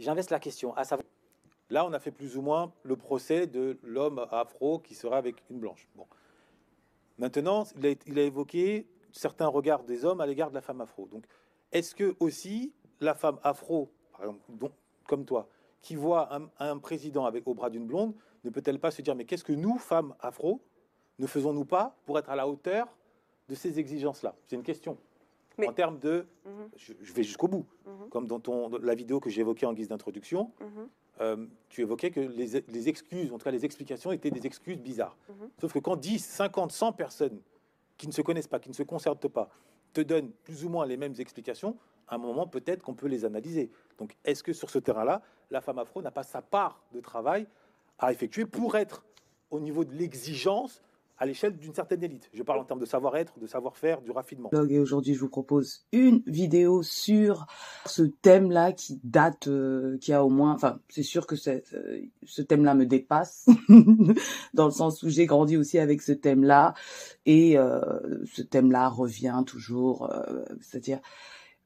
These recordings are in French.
J'investe la question à savoir. Là, on a fait plus ou moins le procès de l'homme afro qui sera avec une blanche. Bon. Maintenant, il a, évoqué certains regards des hommes à l'égard de la femme afro. Donc, est-ce que aussi la femme afro, par exemple, comme toi, qui voit un, un président avec au bras d'une blonde, ne peut-elle pas se dire mais qu'est-ce que nous, femmes afro, ne faisons-nous pas pour être à la hauteur de ces exigences-là? C'est une question. Mais- En termes de, Mhm, je, je vais jusqu'au bout, mhm, comme dans ton, la vidéo que j'évoquais en guise d'introduction, mhm. euh, tu évoquais que les, les excuses, en tout cas les explications, étaient des excuses bizarres. Sauf que quand 10, 50, 100 personnes qui ne se connaissent pas, qui ne se concertent pas, te donnent plus ou moins les mêmes explications, à un moment, peut-être qu'on peut les analyser. Donc, est-ce que sur ce terrain-là, la femme afro n'a pas sa part de travail à effectuer pour être au niveau de l'exigence à l'échelle d'une certaine élite Je parle en termes de savoir-être, de savoir-faire, du raffinement. et aujourd'hui je vous propose une vidéo sur ce thème-là qui date, euh, qui a au moins, enfin c'est sûr que euh, ce thème-là me dépasse dans le sens où j'ai grandi aussi avec ce thème-là et euh, ce thème-là revient toujours, c'est-à-dire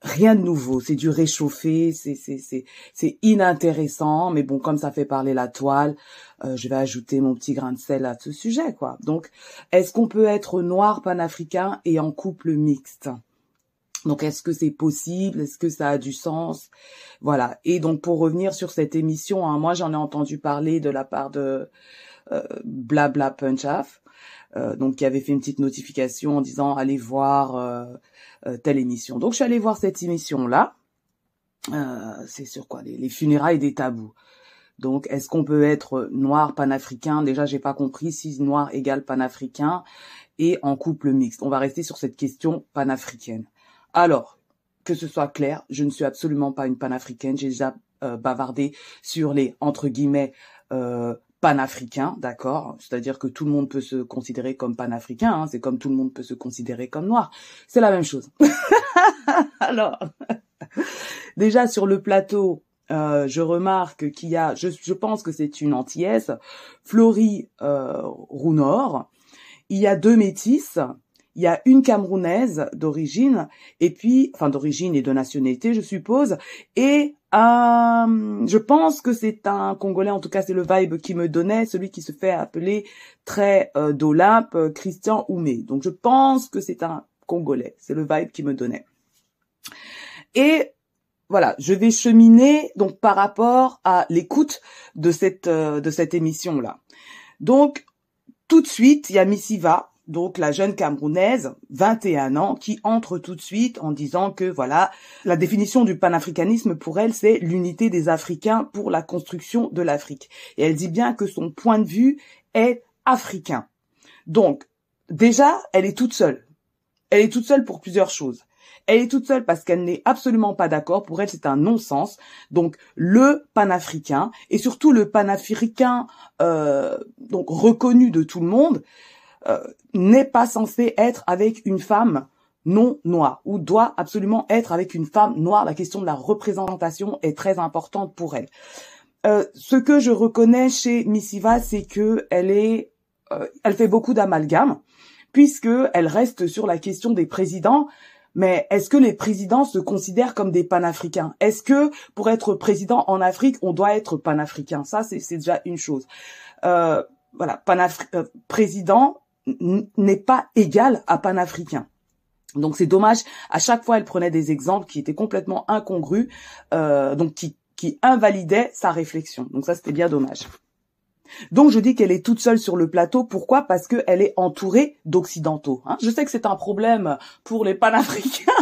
rien de nouveau, c'est du réchauffé, c'est c'est c'est c'est inintéressant, mais bon comme ça fait parler la toile, euh, je vais ajouter mon petit grain de sel à ce sujet quoi. Donc est-ce qu'on peut être noir panafricain et en couple mixte? Donc est-ce que c'est possible? Est-ce que ça a du sens? Voilà. Et donc pour revenir sur cette émission, hein, moi j'en ai entendu parler de la part de euh, Blabla Punchaf, euh, donc qui avait fait une petite notification en disant allez voir euh, euh, telle émission. Donc je suis allée voir cette émission là. c'est sur quoi? Les, les funérailles des tabous. Donc, est-ce qu'on peut être noir panafricain? Déjà, j'ai pas compris si noir égale panafricain et en couple mixte. On va rester sur cette question panafricaine. Alors, que ce soit clair, je ne suis absolument pas une panafricaine. J'ai déjà euh, bavardé sur les entre guillemets euh, panafricains, d'accord? C'est-à-dire que tout le monde peut se considérer comme panafricain. Hein, c'est comme tout le monde peut se considérer comme noir. C'est la même chose. Alors, déjà sur le plateau, euh, je remarque qu'il y a, je, je pense que c'est une antillaise, Florie euh, Rounor. Il y a deux métisses. Il y a une camerounaise d'origine et puis, enfin d'origine et de nationalité, je suppose, et euh, je pense que c'est un Congolais, en tout cas c'est le vibe qui me donnait, celui qui se fait appeler très euh, d'Olympe, euh, Christian Oumé. Donc je pense que c'est un Congolais, c'est le vibe qui me donnait. Et voilà, je vais cheminer donc par rapport à l'écoute de cette de cette émission là. Donc tout de suite, il y a Missiva, donc la jeune Camerounaise, 21 ans, qui entre tout de suite en disant que voilà, la définition du panafricanisme pour elle, c'est l'unité des Africains pour la construction de l'Afrique. Et elle dit bien que son point de vue est africain. Donc déjà, elle est toute seule. Elle est toute seule pour plusieurs choses. Elle est toute seule parce qu'elle n'est absolument pas d'accord. Pour elle, c'est un non-sens. Donc, le panafricain et surtout le panafricain euh, donc reconnu de tout le monde euh, n'est pas censé être avec une femme non noire ou doit absolument être avec une femme noire. La question de la représentation est très importante pour elle. Euh, ce que je reconnais chez Missiva, c'est que elle est, euh, elle fait beaucoup d'amalgames puisque elle reste sur la question des présidents. Mais est-ce que les présidents se considèrent comme des panafricains? Est-ce que pour être président en Afrique, on doit être panafricain? Ça, c'est déjà une chose. Euh, voilà, panafri euh, président n'est pas égal à panafricain. Donc c'est dommage. À chaque fois, elle prenait des exemples qui étaient complètement incongrus, euh, donc qui invalidaient sa réflexion. Donc ça, c'était bien dommage. Donc je dis qu'elle est toute seule sur le plateau. Pourquoi? Parce qu'elle est entourée d'occidentaux. hein. je sais que c'est un problème pour les panafricains.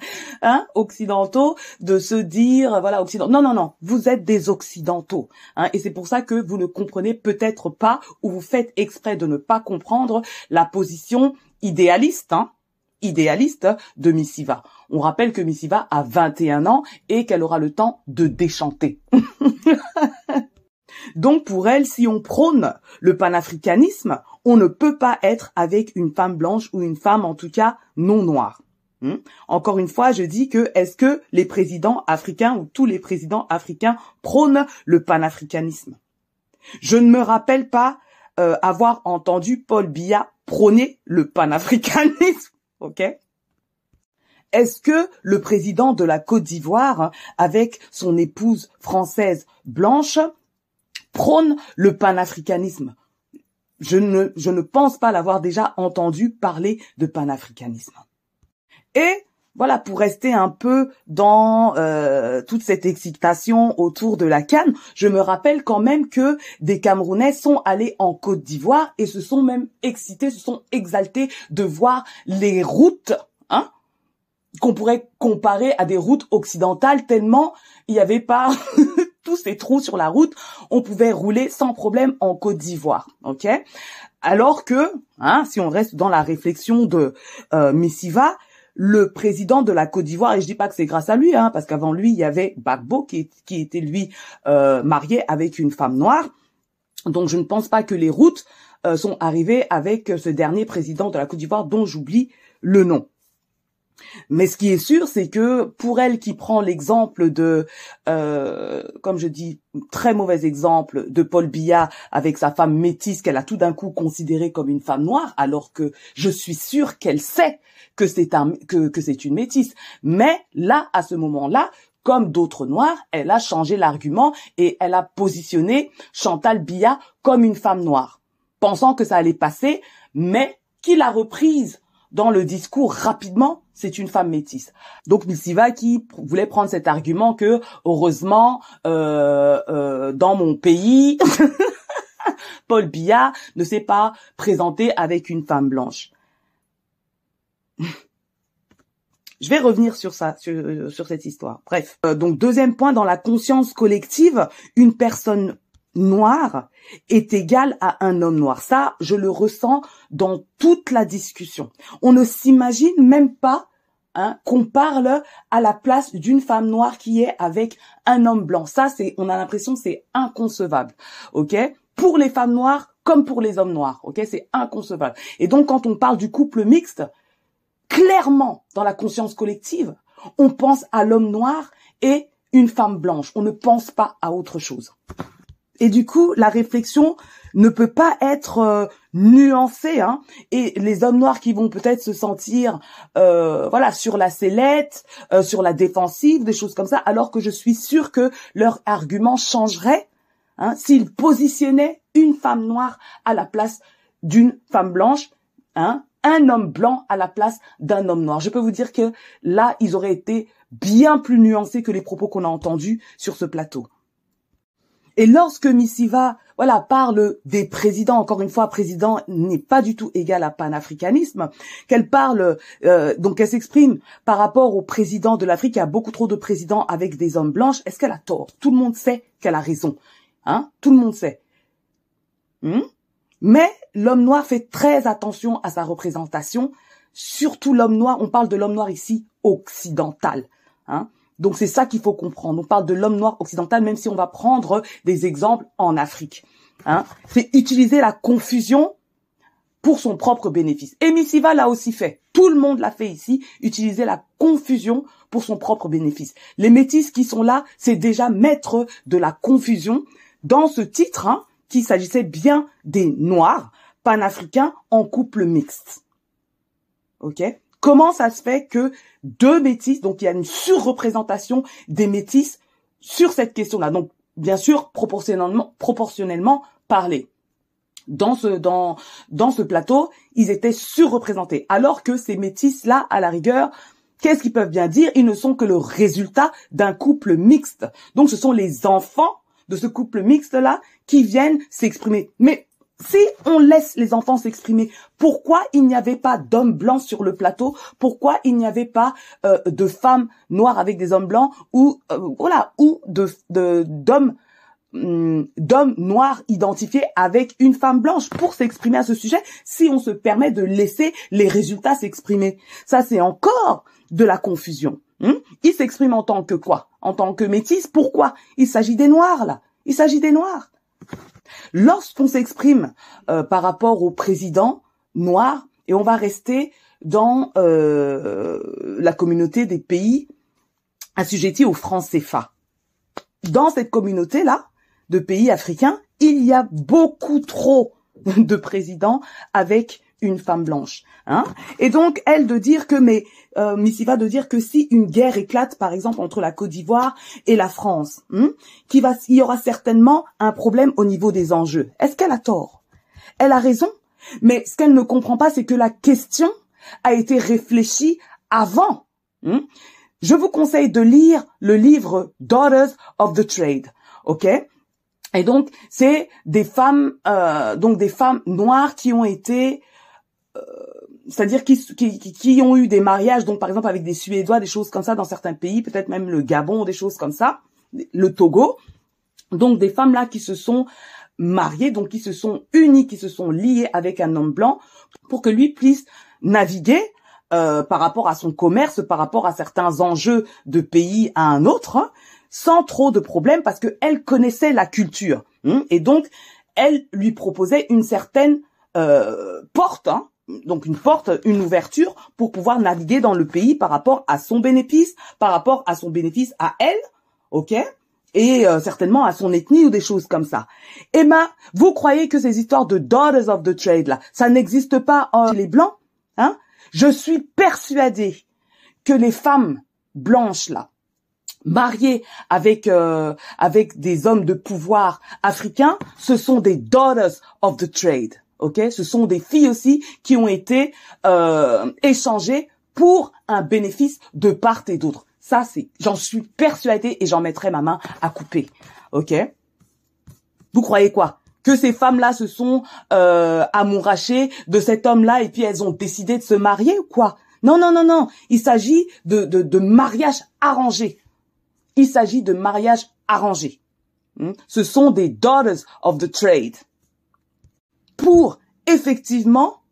Hein, occidentaux de se dire voilà occidentaux non non non vous êtes des occidentaux hein, et c'est pour ça que vous ne comprenez peut-être pas ou vous faites exprès de ne pas comprendre la position idéaliste hein, idéaliste de Missiva. On rappelle que Missiva a 21 ans et qu'elle aura le temps de déchanter. Donc pour elle, si on prône le panafricanisme, on ne peut pas être avec une femme blanche ou une femme en tout cas non noire. Hmm? Encore une fois, je dis que est-ce que les présidents africains ou tous les présidents africains prônent le panafricanisme? Je ne me rappelle pas euh, avoir entendu Paul Biya prôner le panafricanisme. Ok? Est-ce que le président de la Côte d'Ivoire, avec son épouse française blanche, prône le panafricanisme? Je ne, je ne pense pas l'avoir déjà entendu parler de panafricanisme. Et voilà, pour rester un peu dans euh, toute cette excitation autour de la Cannes, je me rappelle quand même que des Camerounais sont allés en Côte d'Ivoire et se sont même excités, se sont exaltés de voir les routes, hein, qu'on pourrait comparer à des routes occidentales tellement il n'y avait pas tous ces trous sur la route, on pouvait rouler sans problème en Côte d'Ivoire, ok? Alors que, hein, si on reste dans la réflexion de euh, Missiva, le président de la Côte d'Ivoire, et je dis pas que c'est grâce à lui, hein, parce qu'avant lui, il y avait Bagbo qui, qui était lui euh, marié avec une femme noire. Donc je ne pense pas que les routes euh, sont arrivées avec ce dernier président de la Côte d'Ivoire dont j'oublie le nom. Mais ce qui est sûr, c'est que pour elle qui prend l'exemple de, euh, comme je dis, très mauvais exemple de Paul Biya avec sa femme métisse qu'elle a tout d'un coup considérée comme une femme noire, alors que je suis sûre qu'elle sait que c'est un que, que c'est une métisse. Mais là, à ce moment-là, comme d'autres noirs, elle a changé l'argument et elle a positionné Chantal Biya comme une femme noire, pensant que ça allait passer, mais qu'il a reprise dans le discours rapidement, c'est une femme métisse. Donc Missiva qui voulait prendre cet argument que heureusement euh, euh, dans mon pays, Paul Biya ne s'est pas présenté avec une femme blanche. Je vais revenir sur ça, sur, sur cette histoire. Bref. Euh, donc deuxième point, dans la conscience collective, une personne noir est égal à un homme noir. Ça, je le ressens dans toute la discussion. On ne s'imagine même pas hein, qu'on parle à la place d'une femme noire qui est avec un homme blanc. Ça, c'est, on a l'impression, c'est inconcevable. Ok? Pour les femmes noires comme pour les hommes noirs. Ok? C'est inconcevable. Et donc, quand on parle du couple mixte, clairement, dans la conscience collective, on pense à l'homme noir et une femme blanche. On ne pense pas à autre chose. Et du coup, la réflexion ne peut pas être euh, nuancée. Hein, et les hommes noirs qui vont peut-être se sentir, euh, voilà, sur la sellette, euh, sur la défensive, des choses comme ça, alors que je suis sûre que leur argument changerait hein, s'ils positionnaient une femme noire à la place d'une femme blanche, hein, un homme blanc à la place d'un homme noir. Je peux vous dire que là, ils auraient été bien plus nuancés que les propos qu'on a entendus sur ce plateau. Et lorsque Missiva, voilà, parle des présidents, encore une fois, président n'est pas du tout égal à panafricanisme, qu'elle parle, euh, donc elle s'exprime par rapport au président de l'Afrique, il y a beaucoup trop de présidents avec des hommes blanches, est-ce qu'elle a tort? Tout le monde sait qu'elle a raison, hein? Tout le monde sait. Hmm? Mais l'homme noir fait très attention à sa représentation, surtout l'homme noir, on parle de l'homme noir ici occidental, hein donc c'est ça qu'il faut comprendre. On parle de l'homme noir occidental, même si on va prendre des exemples en Afrique. Hein. C'est utiliser la confusion pour son propre bénéfice. Et Missiva l'a aussi fait. Tout le monde l'a fait ici, utiliser la confusion pour son propre bénéfice. Les métis qui sont là, c'est déjà mettre de la confusion dans ce titre, hein, qu'il s'agissait bien des Noirs panafricains en couple mixte. Ok? Comment ça se fait que deux métis, donc il y a une surreprésentation des métis sur cette question-là? Donc, bien sûr, proportionnellement, proportionnellement parlé. Dans ce, dans, dans ce plateau, ils étaient surreprésentés. Alors que ces métis-là, à la rigueur, qu'est-ce qu'ils peuvent bien dire? Ils ne sont que le résultat d'un couple mixte. Donc, ce sont les enfants de ce couple mixte-là qui viennent s'exprimer. Mais si on laisse les enfants s'exprimer, pourquoi il n'y avait pas d'hommes blancs sur le plateau? Pourquoi il n'y avait pas euh, de femmes noires avec des hommes blancs ou euh, voilà ou de d'hommes hum, d'hommes noirs identifiés avec une femme blanche pour s'exprimer à ce sujet si on se permet de laisser les résultats s'exprimer? Ça c'est encore de la confusion. Hein il s'exprime en tant que quoi? En tant que métis. Pourquoi? Il s'agit des noirs là. Il s'agit des noirs. Lorsqu'on s'exprime euh, par rapport au président noir, et on va rester dans euh, la communauté des pays assujettis au franc CFA. Dans cette communauté-là, de pays africains, il y a beaucoup trop de présidents avec une femme blanche. Hein et donc elle de dire que mais euh, Missiva de dire que si une guerre éclate par exemple entre la Côte d'Ivoire et la France, hein, qui va, il y aura certainement un problème au niveau des enjeux. Est-ce qu'elle a tort? Elle a raison, mais ce qu'elle ne comprend pas, c'est que la question a été réfléchie avant. Hein. Je vous conseille de lire le livre Daughters of the Trade, ok? Et donc, c'est des femmes, euh, donc des femmes noires qui ont été, c'est-à-dire qui, qui, qui, ont eu des mariages, donc par exemple avec des Suédois, des choses comme ça dans certains pays, peut-être même le Gabon, des choses comme ça, le Togo. Donc des femmes là qui se sont mariées, donc qui se sont unies, qui se sont liées avec un homme blanc pour que lui puisse naviguer euh, par rapport à son commerce, par rapport à certains enjeux de pays à un autre. Sans trop de problèmes parce que elle connaissait la culture hein, et donc elle lui proposait une certaine euh, porte, hein, donc une porte, une ouverture pour pouvoir naviguer dans le pays par rapport à son bénéfice, par rapport à son bénéfice à elle, ok et euh, certainement à son ethnie ou des choses comme ça. Emma, vous croyez que ces histoires de daughters of the trade là, ça n'existe pas chez les blancs hein? Je suis persuadée que les femmes blanches là, mariées avec euh, avec des hommes de pouvoir africains, ce sont des daughters of the trade. Ok, ce sont des filles aussi qui ont été euh, échangées pour un bénéfice de part et d'autre. Ça, c'est, j'en suis persuadée et j'en mettrai ma main à couper. Ok? Vous croyez quoi? Que ces femmes-là se sont euh, amourachées de cet homme-là et puis elles ont décidé de se marier ou quoi? Non, non, non, non. Il s'agit de, de, de mariage arrangé. Il s'agit de mariage arrangé. Hmm? Ce sont des daughters of the trade pour effectivement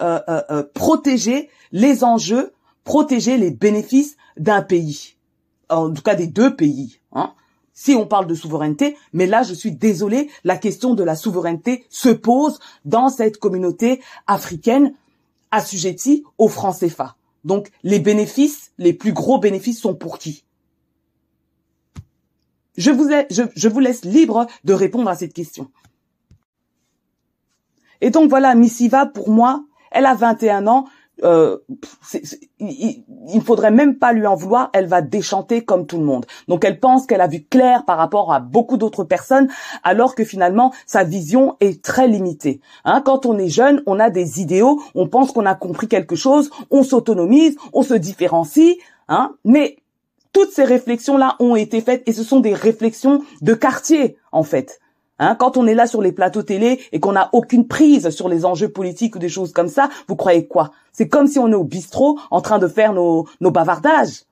euh, euh, euh, protéger les enjeux, protéger les bénéfices d'un pays, en tout cas des deux pays. Hein. Si on parle de souveraineté, mais là je suis désolée, la question de la souveraineté se pose dans cette communauté africaine assujettie au franc CFA. Donc les bénéfices, les plus gros bénéfices sont pour qui? Je, vous laisse libre de répondre à cette question. Et donc voilà, Missiva, pour moi, elle a 21 ans. Euh, il, ne faudrait même pas lui en vouloir. Elle va déchanter comme tout le monde. Donc elle pense qu'elle a vu clair par rapport à beaucoup d'autres personnes, alors que finalement sa vision est très limitée. Hein, quand on est jeune, on a des idéaux, on pense qu'on a compris quelque chose, on s'autonomise, on se différencie. Hein, mais toutes ces réflexions-là ont été faites et ce sont des réflexions de quartier, en fait. Hein, quand on est là sur les plateaux télé et qu'on n'a aucune prise sur les enjeux politiques ou des choses comme ça, vous croyez quoi? C'est comme si on est au bistrot en train de faire nos, nos bavardages.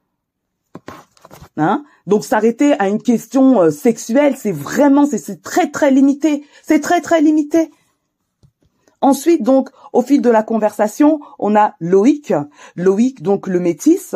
Hein? Donc s'arrêter à une question euh, sexuelle, c'est vraiment, c'est très très limité. C'est très très limité. Ensuite, donc, au fil de la conversation, on a Loïc. Loïc, donc le métis.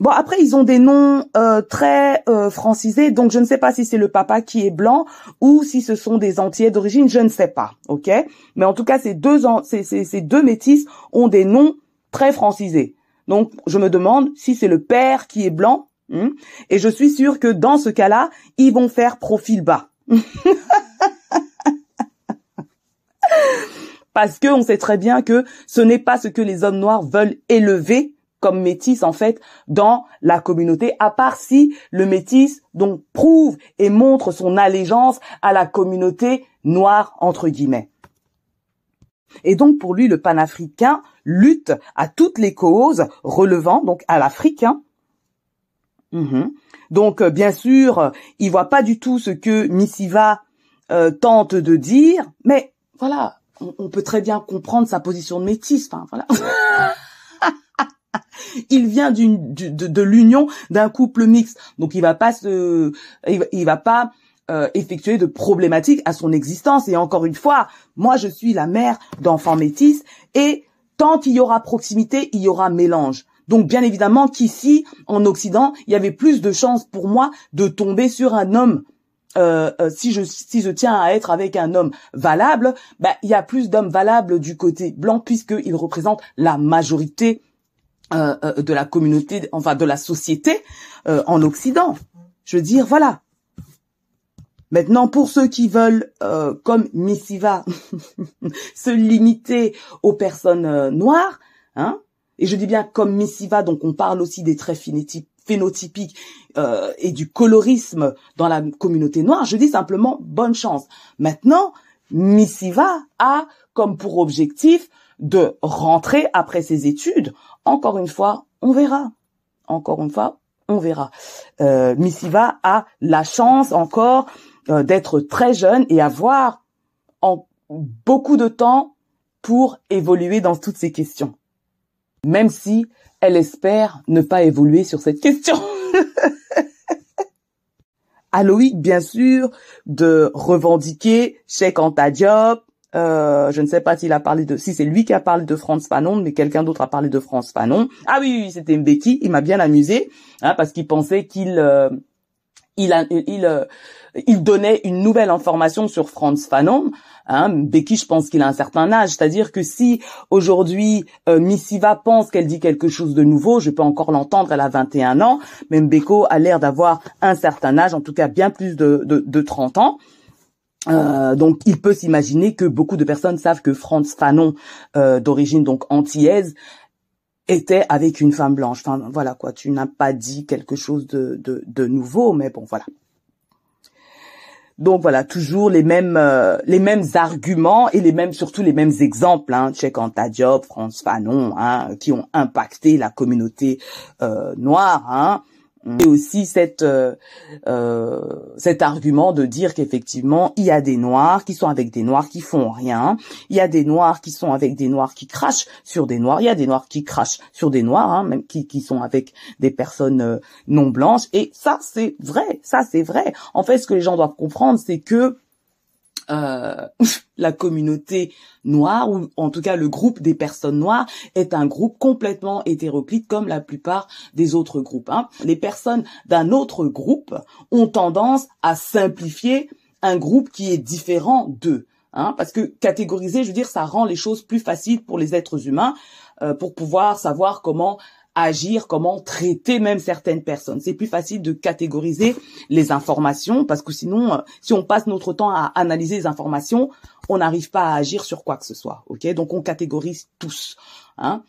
Bon, après, ils ont des noms euh, très euh, francisés, donc je ne sais pas si c'est le papa qui est blanc ou si ce sont des entiers d'origine, je ne sais pas, ok? Mais en tout cas, ces deux, ces, ces, deux métis ont des noms très francisés. Donc, je me demande si c'est le père qui est blanc, hein, et je suis sûre que dans ce cas-là, ils vont faire profil bas. Parce que on sait très bien que ce n'est pas ce que les hommes noirs veulent élever comme métis en fait dans la communauté, à part si le métis donc prouve et montre son allégeance à la communauté noire entre guillemets. Et donc pour lui, le panafricain lutte à toutes les causes relevant donc à l'africain. Mhm. Donc euh, bien sûr, il voit pas du tout ce que Missiva euh, tente de dire, mais voilà, on, on, peut très bien comprendre sa position de métis. Enfin voilà. il vient d'une de, l'union d'un couple mixte, donc il va pas se, il va, pas euh, effectuer de problématiques à son existence. Et encore une fois, moi je suis la mère d'enfants métis et tant qu'il y aura proximité, il y aura mélange. Donc bien évidemment qu'ici, en Occident, il y avait plus de chances pour moi de tomber sur un homme. Euh, euh, si je si je tiens à être avec un homme valable, bah, il y a plus d'hommes valables du côté blanc puisqu'il représente la majorité euh, euh, de la communauté, enfin de la société euh, en Occident. Je veux dire, voilà. Maintenant, pour ceux qui veulent, euh, comme Missiva, se limiter aux personnes euh, noires, hein, et je dis bien comme Missiva, donc on parle aussi des traits phénotypiques euh, et du colorisme dans la communauté noire, je dis simplement bonne chance. Maintenant, Missiva a comme pour objectif de rentrer après ses études. Encore une fois, on verra. Encore une fois, on verra. Euh, Missiva a la chance encore euh, d'être très jeune et avoir en beaucoup de temps pour évoluer dans toutes ces questions. Même si elle espère ne pas évoluer sur cette question. à bien sûr, de revendiquer Cheikh Anta Diop. Euh, je ne sais pas s'il a parlé de, si c'est lui qui a parlé de France Fanon, mais quelqu'un d'autre a parlé de France Fanon. Ah oui, oui c'était Mbeki. Il m'a bien amusé, hein, parce qu'il pensait qu'il, euh, il, il, euh, il donnait une nouvelle information sur Franz Fanon. Hein, je pense qu'il a un certain âge, c'est-à-dire que si aujourd'hui euh, Missiva pense qu'elle dit quelque chose de nouveau, je peux encore l'entendre, elle a 21 ans, mais Mbeko a l'air d'avoir un certain âge, en tout cas bien plus de, de, 30 ans. Euh, donc, il peut s'imaginer que beaucoup de personnes savent que Franz Fanon, euh, d'origine donc antillaise, était avec une femme blanche. Enfin, voilà quoi. Tu n'as pas dit quelque chose de, nouveau, mais bon, voilà. Donc voilà, toujours les mêmes euh, les mêmes arguments et les mêmes surtout les mêmes exemples, hein, Cheikh Anta Diop, France Fanon, hein, qui ont impacté la communauté noire. Hein et aussi cette, euh, euh, cet argument de dire qu'effectivement il y a des noirs qui sont avec des noirs qui font rien, il y a des noirs qui sont avec des noirs qui crachent sur des noirs, il y a des noirs qui crachent sur des noirs, hein, même qui, qui sont avec des personnes euh, non blanches. Et ça c'est vrai, ça c'est vrai. En fait, ce que les gens doivent comprendre, c'est que euh, la communauté noire, ou en tout cas le groupe des personnes noires, est un groupe complètement hétéroclite comme la plupart des autres groupes. Hein. Les personnes d'un autre groupe ont tendance à simplifier un groupe qui est différent d'eux. Hein, parce que catégoriser, je veux dire, ça rend les choses plus faciles pour les êtres humains euh, pour pouvoir savoir comment agir, comment traiter même certaines personnes. C'est plus facile de catégoriser les informations parce que sinon, euh, si on passe notre temps à analyser les informations, on n'arrive pas à agir sur quoi que ce soit. Ok, donc on catégorise tous. Hein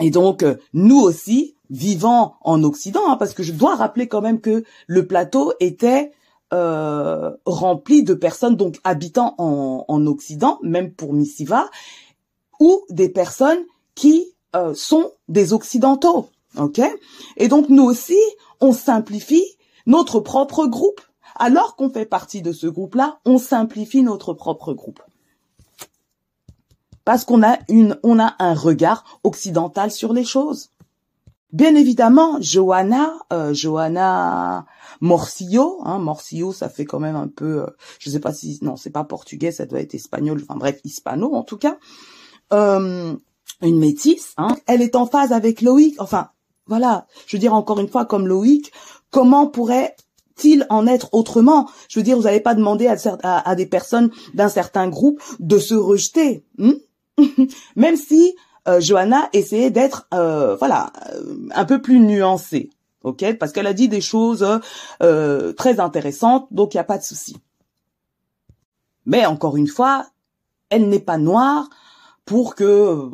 et donc euh, nous aussi, vivant en Occident, hein, parce que je dois rappeler quand même que le plateau était euh, rempli de personnes donc habitant en, en Occident, même pour Missiva, ou des personnes qui euh, sont des occidentaux, ok? Et donc nous aussi, on simplifie notre propre groupe. Alors qu'on fait partie de ce groupe-là, on simplifie notre propre groupe. Parce qu'on a une, on a un regard occidental sur les choses. Bien évidemment, Johanna, euh, Johanna Morcillo, hein, Morcillo, ça fait quand même un peu, euh, je sais pas si, non, c'est pas portugais, ça doit être espagnol, enfin bref, hispano en tout cas. Euh, une métisse, hein, elle est en phase avec Loïc. Enfin, voilà. Je veux dire encore une fois, comme Loïc, comment pourrait-il en être autrement? Je veux dire, vous n'allez pas demander à, des personnes d'un certain groupe de se rejeter, hmm? même si euh, Johanna essayait d'être, euh, voilà, euh, un peu plus nuancée, ok? Parce qu'elle a dit des choses euh, très intéressantes, donc il n'y a pas de souci. Mais encore une fois, elle n'est pas noire, pour que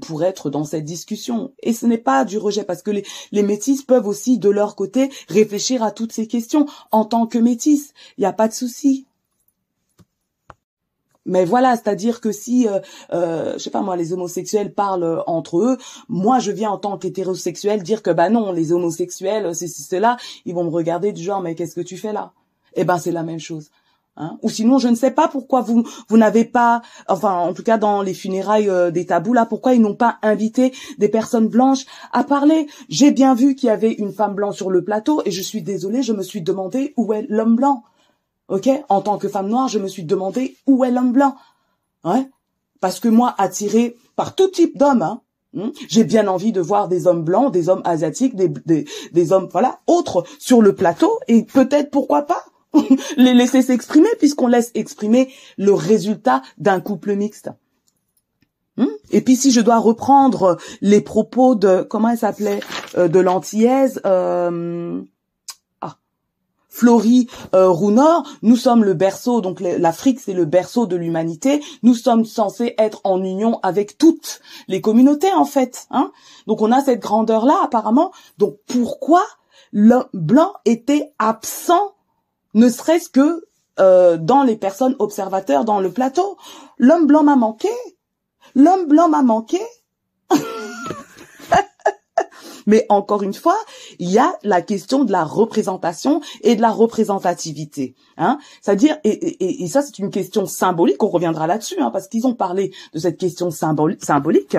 pour être dans cette discussion. Et ce n'est pas du rejet, parce que les, les métis peuvent aussi, de leur côté, réfléchir à toutes ces questions en tant que métis. Il n'y a pas de souci. Mais voilà, c'est-à-dire que si, euh, euh, je sais pas moi, les homosexuels parlent entre eux, moi je viens en tant qu'hétérosexuel dire que bah non, les homosexuels, c'est cela, ils vont me regarder du genre mais qu'est-ce que tu fais là? Eh ben c'est la même chose. Hein? Ou sinon, je ne sais pas pourquoi vous vous n'avez pas, enfin, en tout cas dans les funérailles euh, des tabous là, pourquoi ils n'ont pas invité des personnes blanches à parler. J'ai bien vu qu'il y avait une femme blanche sur le plateau et je suis désolée, je me suis demandé où est l'homme blanc. Ok, en tant que femme noire, je me suis demandé où est l'homme blanc. Ouais, parce que moi, attirée par tout type d'hommes, hein, hmm, j'ai bien envie de voir des hommes blancs, des hommes asiatiques, des, des, des hommes voilà autres sur le plateau et peut-être pourquoi pas les laisser s'exprimer puisqu'on laisse exprimer le résultat d'un couple mixte. Hmm? Et puis si je dois reprendre les propos de comment elle s'appelait euh, de l'antillaise euh, ah Florie euh, Rounor, nous sommes le berceau, donc l'Afrique c'est le berceau de l'humanité. Nous sommes censés être en union avec toutes les communautés en fait. Hein donc on a cette grandeur là apparemment. Donc pourquoi l'homme blanc était absent, ne serait-ce que euh, dans les personnes observateurs dans le plateau L'homme blanc m'a manqué. L'homme blanc m'a manqué. Mais encore une fois, il y a la question de la représentation et de la représentativité. Hein C'est-à-dire, et, et, ça c'est une question symbolique, on reviendra là-dessus, hein, parce qu'ils ont parlé de cette question symbolique.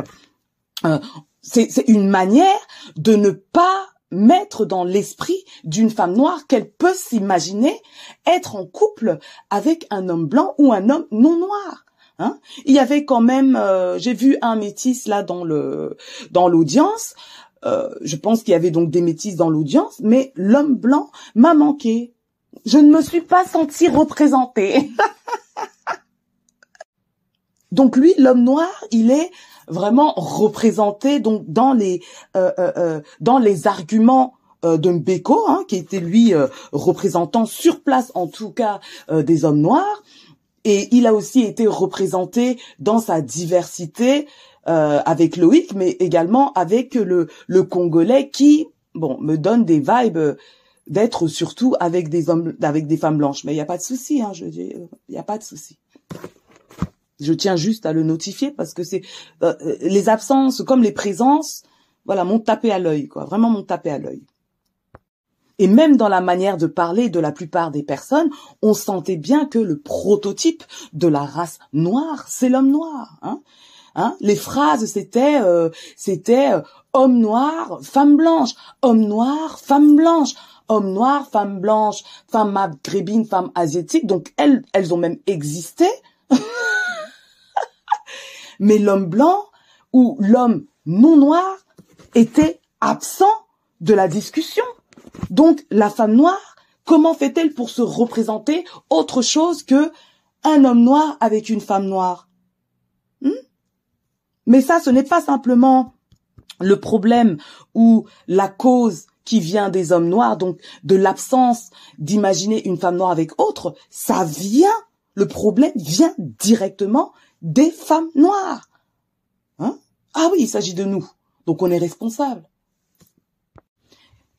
Euh, c'est une manière de ne pas mettre dans l'esprit d'une femme noire qu'elle peut s'imaginer être en couple avec un homme blanc ou un homme non noir. Hein il y avait quand même, euh, j'ai vu un métis là dans le dans l'audience euh, je pense qu'il y avait donc des métis dans l'audience, mais l'homme blanc m'a manqué. Je ne me suis pas sentie représentée. donc lui, l'homme noir, il est vraiment représenté donc dans les euh, euh, dans les arguments de Mbeko, hein, qui était lui représentant sur place en tout cas des hommes noirs, et il a aussi été représenté dans sa diversité euh, avec Loïc, mais également avec le, le Congolais qui, bon, me donne des vibes d'être surtout avec des hommes, avec des femmes blanches. Mais il n'y a pas de souci, hein, je il n'y a pas de souci. Je tiens juste à le notifier parce que c'est euh, les absences comme les présences, voilà, m'ont tapé à l'œil, quoi. Vraiment m'ont tapé à l'œil. Et même dans la manière de parler de la plupart des personnes, on sentait bien que le prototype de la race noire, c'est l'homme noir. Hein Hein les phrases, c'était euh, c'était euh, homme noir, femme blanche, homme noir, femme blanche, homme noir, femme blanche, femme maghrébine, femme asiatique. Donc elles, elles ont même existé. Mais l'homme blanc ou l'homme non noir était absent de la discussion. Donc la femme noire, comment fait-elle pour se représenter autre chose que un homme noir avec une femme noire? Hmm? Mais ça, ce n'est pas simplement le problème ou la cause qui vient des hommes noirs, donc de l'absence d'imaginer une femme noire avec autre, ça vient, le problème vient directement des femmes noires. Hein? Ah oui, il s'agit de nous, donc on est responsable.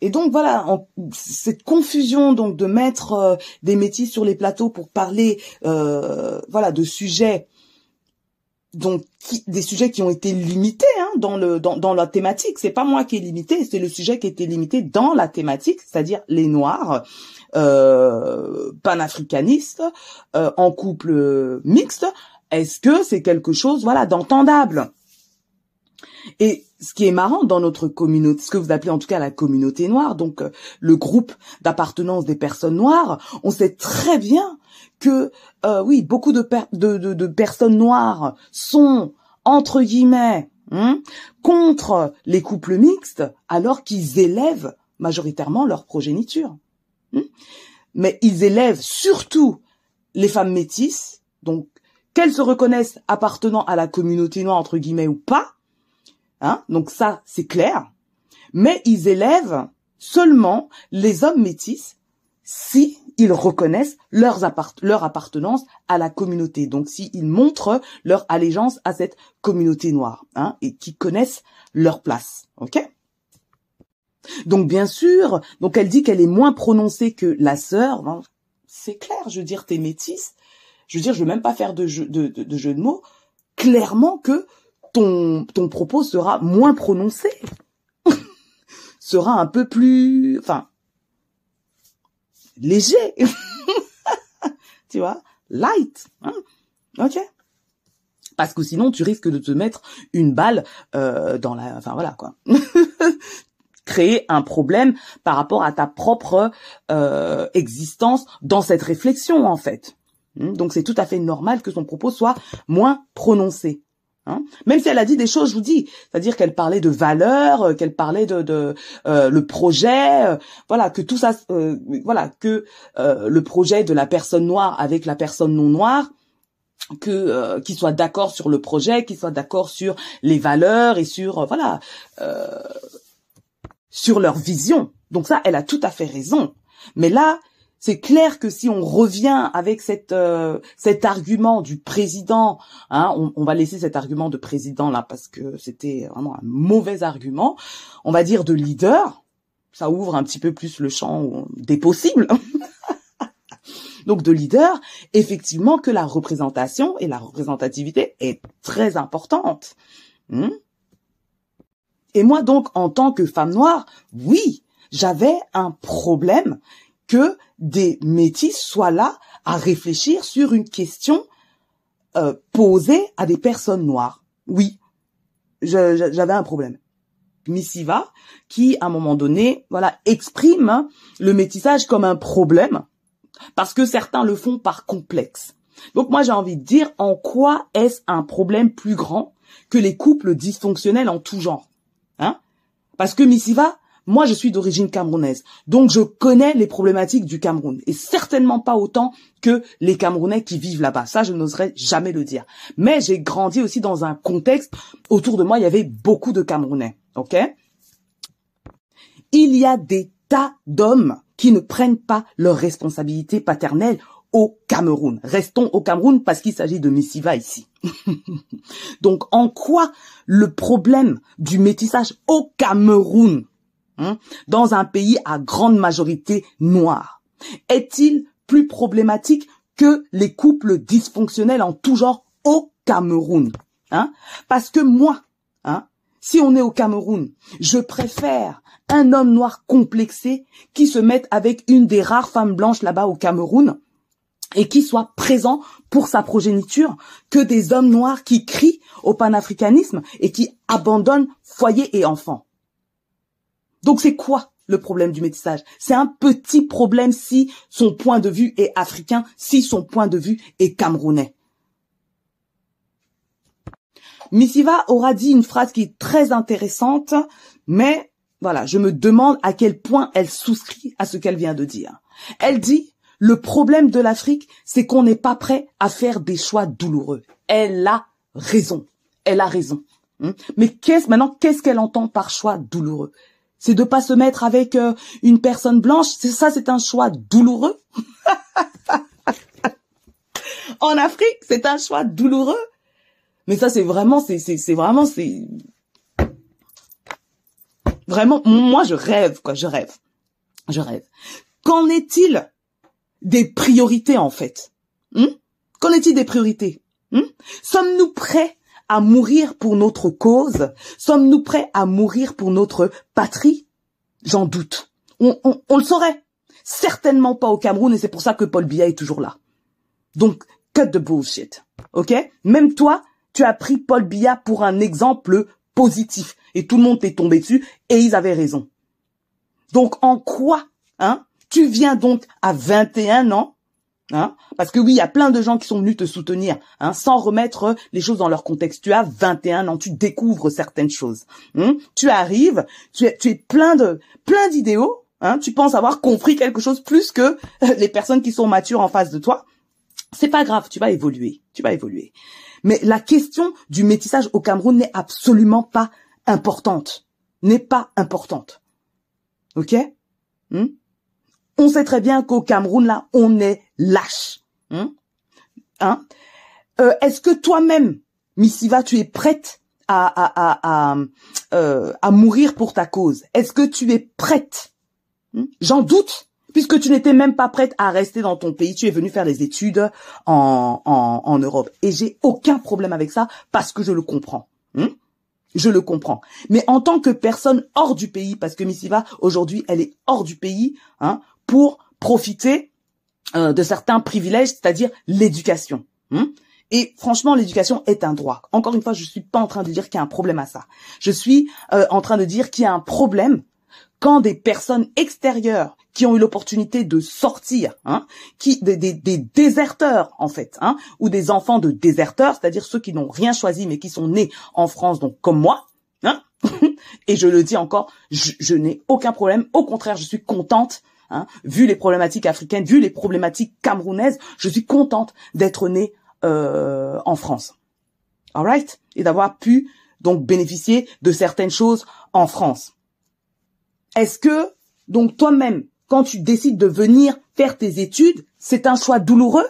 Et donc voilà, cette confusion donc de mettre euh, des métis sur les plateaux pour parler euh, voilà de sujets donc des sujets qui ont été limités hein, dans le dans, dans la thématique. C'est pas moi qui ai limité, c'est le sujet qui été limité dans la thématique, c'est-à-dire les noirs euh, panafricanistes euh, en couple mixte. Est-ce que c'est quelque chose voilà d'entendable? Et ce qui est marrant dans notre communauté, ce que vous appelez en tout cas la communauté noire, donc euh, le groupe d'appartenance des personnes noires, on sait très bien que euh, oui, beaucoup de, personnes noires sont entre guillemets hein, contre les couples mixtes, alors qu'ils élèvent majoritairement leur progéniture. Hein. Mais ils élèvent surtout les femmes métisses, donc qu'elles se reconnaissent appartenant à la communauté noire entre guillemets ou pas. Hein, donc ça, c'est clair. Mais ils élèvent seulement les hommes métis si ils reconnaissent leur appartenance à la communauté. Donc, s'ils montrent leur allégeance à cette communauté noire, hein, et qui connaissent leur place. Ok? Donc, bien sûr, donc elle dit qu'elle est moins prononcée que la sœur. C'est clair, je veux dire, t'es métisse. Je veux dire, je veux même pas faire de jeu de, de, jeu de mots. Clairement que ton, ton propos sera moins prononcé. sera un peu plus, enfin, léger. tu vois, light. Hein? Ok. Parce que sinon, tu risques de te mettre une balle euh, dans la... Enfin, voilà, quoi. Créer un problème par rapport à ta propre euh, existence dans cette réflexion, en fait. Hmm? Donc, c'est tout à fait normal que son propos soit moins prononcé. Hein Même si elle a dit des choses, je vous dis, c'est-à-dire qu'elle parlait de valeurs, euh, qu'elle parlait de, de euh, le projet, euh, voilà, que tout ça, voilà, que le projet de la personne noire avec la personne non noire, que qu'ils soient d'accord sur le projet, qu'ils soient d'accord sur les valeurs et sur voilà sur leur vision. Donc ça, elle a tout à fait raison. Mais là, c'est clair que si on revient avec cette, euh, cet argument du président, hein, on, va laisser cet argument de président là parce que c'était vraiment un mauvais argument, on va dire de leader, ça ouvre un petit peu plus le champ des possibles. Donc de leader, effectivement que la représentation et la représentativité est très importante. Hmm? et moi donc, en tant que femme noire, oui, j'avais un problème que des métis soient là à réfléchir sur une question euh, posée à des personnes noires. Oui, j'avais un problème. Missiva, qui à un moment donné, voilà, exprime le métissage comme un problème, parce que certains le font par complexe. Donc moi j'ai envie de dire en quoi est-ce un problème plus grand que les couples dysfonctionnels en tout genre, hein? Parce que Missiva, moi, je suis d'origine camerounaise, donc je connais les problématiques du Cameroun, et certainement pas autant que les Camerounais qui vivent là-bas. Ça, je n'oserais jamais le dire. Mais j'ai grandi aussi dans un contexte, autour de moi, il y avait beaucoup de Camerounais, ok? Il y a des tas d'hommes qui ne prennent pas leurs responsabilités paternelles au Cameroun. Restons au Cameroun parce qu'il s'agit de Missiva ici. Donc en quoi le problème du métissage au Cameroun Hein, dans un pays à grande majorité noire Est-il plus problématique que les couples dysfonctionnels en tout genre au Cameroun hein? Parce que moi, hein, si on est au Cameroun, je préfère un homme noir complexé qui se mette avec une des rares femmes blanches là-bas au Cameroun et qui soit présent pour sa progéniture que des hommes noirs qui crient au panafricanisme et qui abandonnent foyer et enfants. Donc c'est quoi le problème du métissage? C'est un petit problème si son point de vue est africain, si son point de vue est camerounais. Missiva aura dit une phrase qui est très intéressante, mais voilà, je me demande à quel point elle souscrit à ce qu'elle vient de dire. Elle dit, le problème de l'Afrique, c'est qu'on n'est pas prêt à faire des choix douloureux. Elle a raison. Elle a raison. Hmm? Mais qu'est-ce, maintenant, qu'est-ce qu'elle entend par choix douloureux? C'est de pas se mettre avec euh, une personne blanche. Ça, c'est un choix douloureux. en Afrique, c'est un choix douloureux. Mais ça, c'est vraiment, c'est vraiment, c'est vraiment. Moi, je rêve, quoi. Je rêve, je rêve. Qu'en est-il des priorités en fait? Hmm? Qu'en est-il des priorités? Hmm? Sommes-nous prêts à mourir pour notre cause? Sommes-nous prêts à mourir pour notre patrie? J'en doute. On, le saurait. Certainement pas au Cameroun et c'est pour ça que Paul Biya est toujours là. Donc, cut the bullshit. Ok? Même toi, tu as pris Paul Biya pour un exemple positif et tout le monde t'est tombé dessus et ils avaient raison. Donc, en quoi, hein? Tu viens donc à 21 ans Hein Parce que oui, il y a plein de gens qui sont venus te soutenir, hein, sans remettre les choses dans leur contexte. Tu as 21 ans, tu découvres certaines choses. Hein tu arrives, tu es, plein de plein d'idéaux. Hein tu penses avoir compris quelque chose plus que les personnes qui sont matures en face de toi. C'est pas grave, tu vas évoluer, tu vas évoluer. Mais la question du métissage au Cameroun n'est absolument pas importante, n'est pas importante. Ok? Hmm? On sait très bien qu'au Cameroun, là, on est lâche. Hein, hein? Euh, Est-ce que toi-même, Missiva, tu es prête à, à, à, euh, à, mourir pour ta cause? Est-ce que tu es prête? Hein? J'en doute, puisque tu n'étais même pas prête à rester dans ton pays. Tu es venue faire des études en, en, en Europe. Et j'ai aucun problème avec ça parce que je le comprends. Hein? je le comprends. Mais en tant que personne hors du pays, parce que Missiva, aujourd'hui, elle est hors du pays, hein, pour profiter euh, de certains privilèges, c'est-à-dire l'éducation. Hein. et franchement, l'éducation est un droit. Encore une fois, je suis pas en train de dire qu'il y a un problème à ça. Je suis euh, en train de dire qu'il y a un problème quand des personnes extérieures qui ont eu l'opportunité de sortir, hein, qui des, des, des, déserteurs en fait, hein, ou des enfants de déserteurs, c'est-à-dire ceux qui n'ont rien choisi mais qui sont nés en France, donc comme moi, hein, et je le dis encore, je, je n'ai aucun problème. Au contraire, je suis contente Hein, vu les problématiques africaines, vu les problématiques camerounaises, je suis contente d'être née euh, en France. Alright Et d'avoir pu donc bénéficier de certaines choses en France. Est-ce que donc toi-même, quand tu décides de venir faire tes études, c'est un choix douloureux?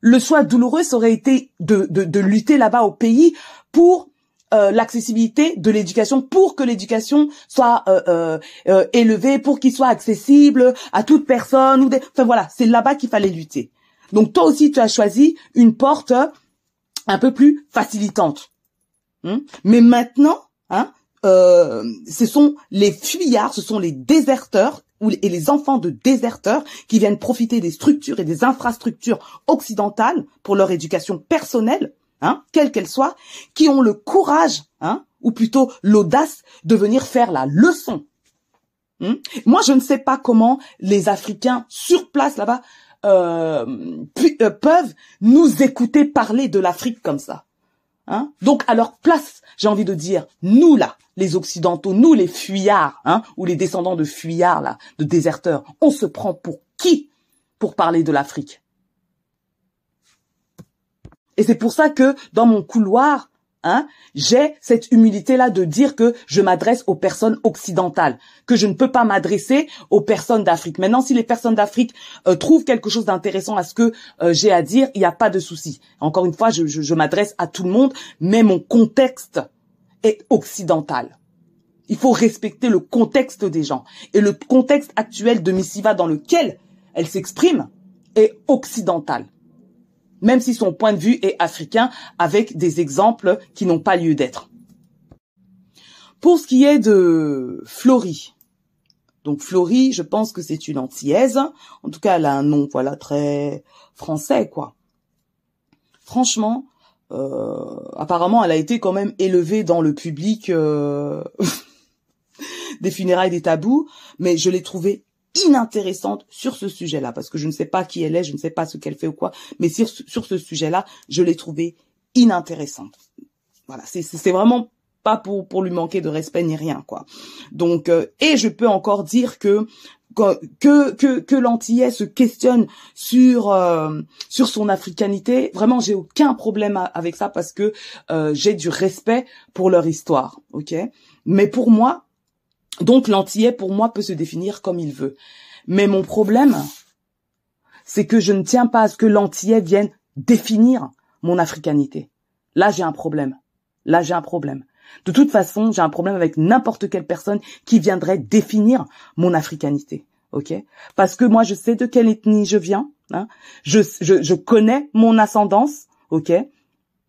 Le choix douloureux, ça aurait été de, de, de lutter là-bas au pays pour euh, l'accessibilité de l'éducation pour que l'éducation soit euh, euh, élevée, pour qu'il soit accessible à toute personne. Ou des... Enfin voilà, c'est là-bas qu'il fallait lutter. Donc toi aussi, tu as choisi une porte un peu plus facilitante. Hmm? Mais maintenant, hein, ce sont les fuyards, ce sont les déserteurs et les enfants de déserteurs qui viennent profiter des structures et des infrastructures occidentales pour leur éducation personnelle hein, quelle qu'elle soit, qui ont le courage, hein, ou plutôt l'audace de venir faire la leçon. Hmm? Moi, je ne sais pas comment les Africains sur place là-bas euh, euh, peuvent nous écouter parler de l'Afrique comme ça. Hein Donc, à leur place, j'ai envie de dire, nous là, les Occidentaux, nous les fuyards, hein, ou les descendants de fuyards là, de déserteurs, on se prend pour qui pour parler de l'Afrique? Et c'est pour ça que dans mon couloir, hein, j'ai cette humilité-là de dire que je m'adresse aux personnes occidentales, que je ne peux pas m'adresser aux personnes d'Afrique. Maintenant, si les personnes d'Afrique euh, trouvent quelque chose d'intéressant à ce que euh, j'ai à dire, il n'y a pas de souci. Encore une fois, je, je, je m'adresse à tout le monde, mais mon contexte est occidental. Il faut respecter le contexte des gens. Et le contexte actuel de Missiva dans lequel elle s'exprime est occidental même si son point de vue est africain, avec des exemples qui n'ont pas lieu d'être. Pour ce qui est de Florie, donc Florie, je pense que c'est une antillaise. En tout cas, elle a un nom, voilà, très français, quoi. Franchement, euh, apparemment, elle a été quand même élevée dans le public euh, des funérailles des tabous, mais je l'ai trouvée inintéressante sur ce sujet-là, parce que je ne sais pas qui elle est, je ne sais pas ce qu'elle fait ou quoi, mais sur, sur ce sujet-là, je l'ai trouvée inintéressante. Voilà, c'est vraiment pas pour pour lui manquer de respect ni rien quoi. Donc euh, et je peux encore dire que que que que l'antillais se questionne sur euh, sur son africanité, vraiment j'ai aucun problème avec ça parce que euh, j'ai du respect pour leur histoire, OK? Mais pour moi, donc l'antillais, pour moi, peut se définir comme il veut. Mais mon problème, c'est que je ne tiens pas à ce que l'antillais vienne définir mon africanité. Là, j'ai un problème. Là, j'ai un problème. De toute façon, j'ai un problème avec n'importe quelle personne qui viendrait définir mon africanité. Ok? Parce que moi, je sais de quelle ethnie je viens. Hein? Je, je, je connais mon ascendance. Ok?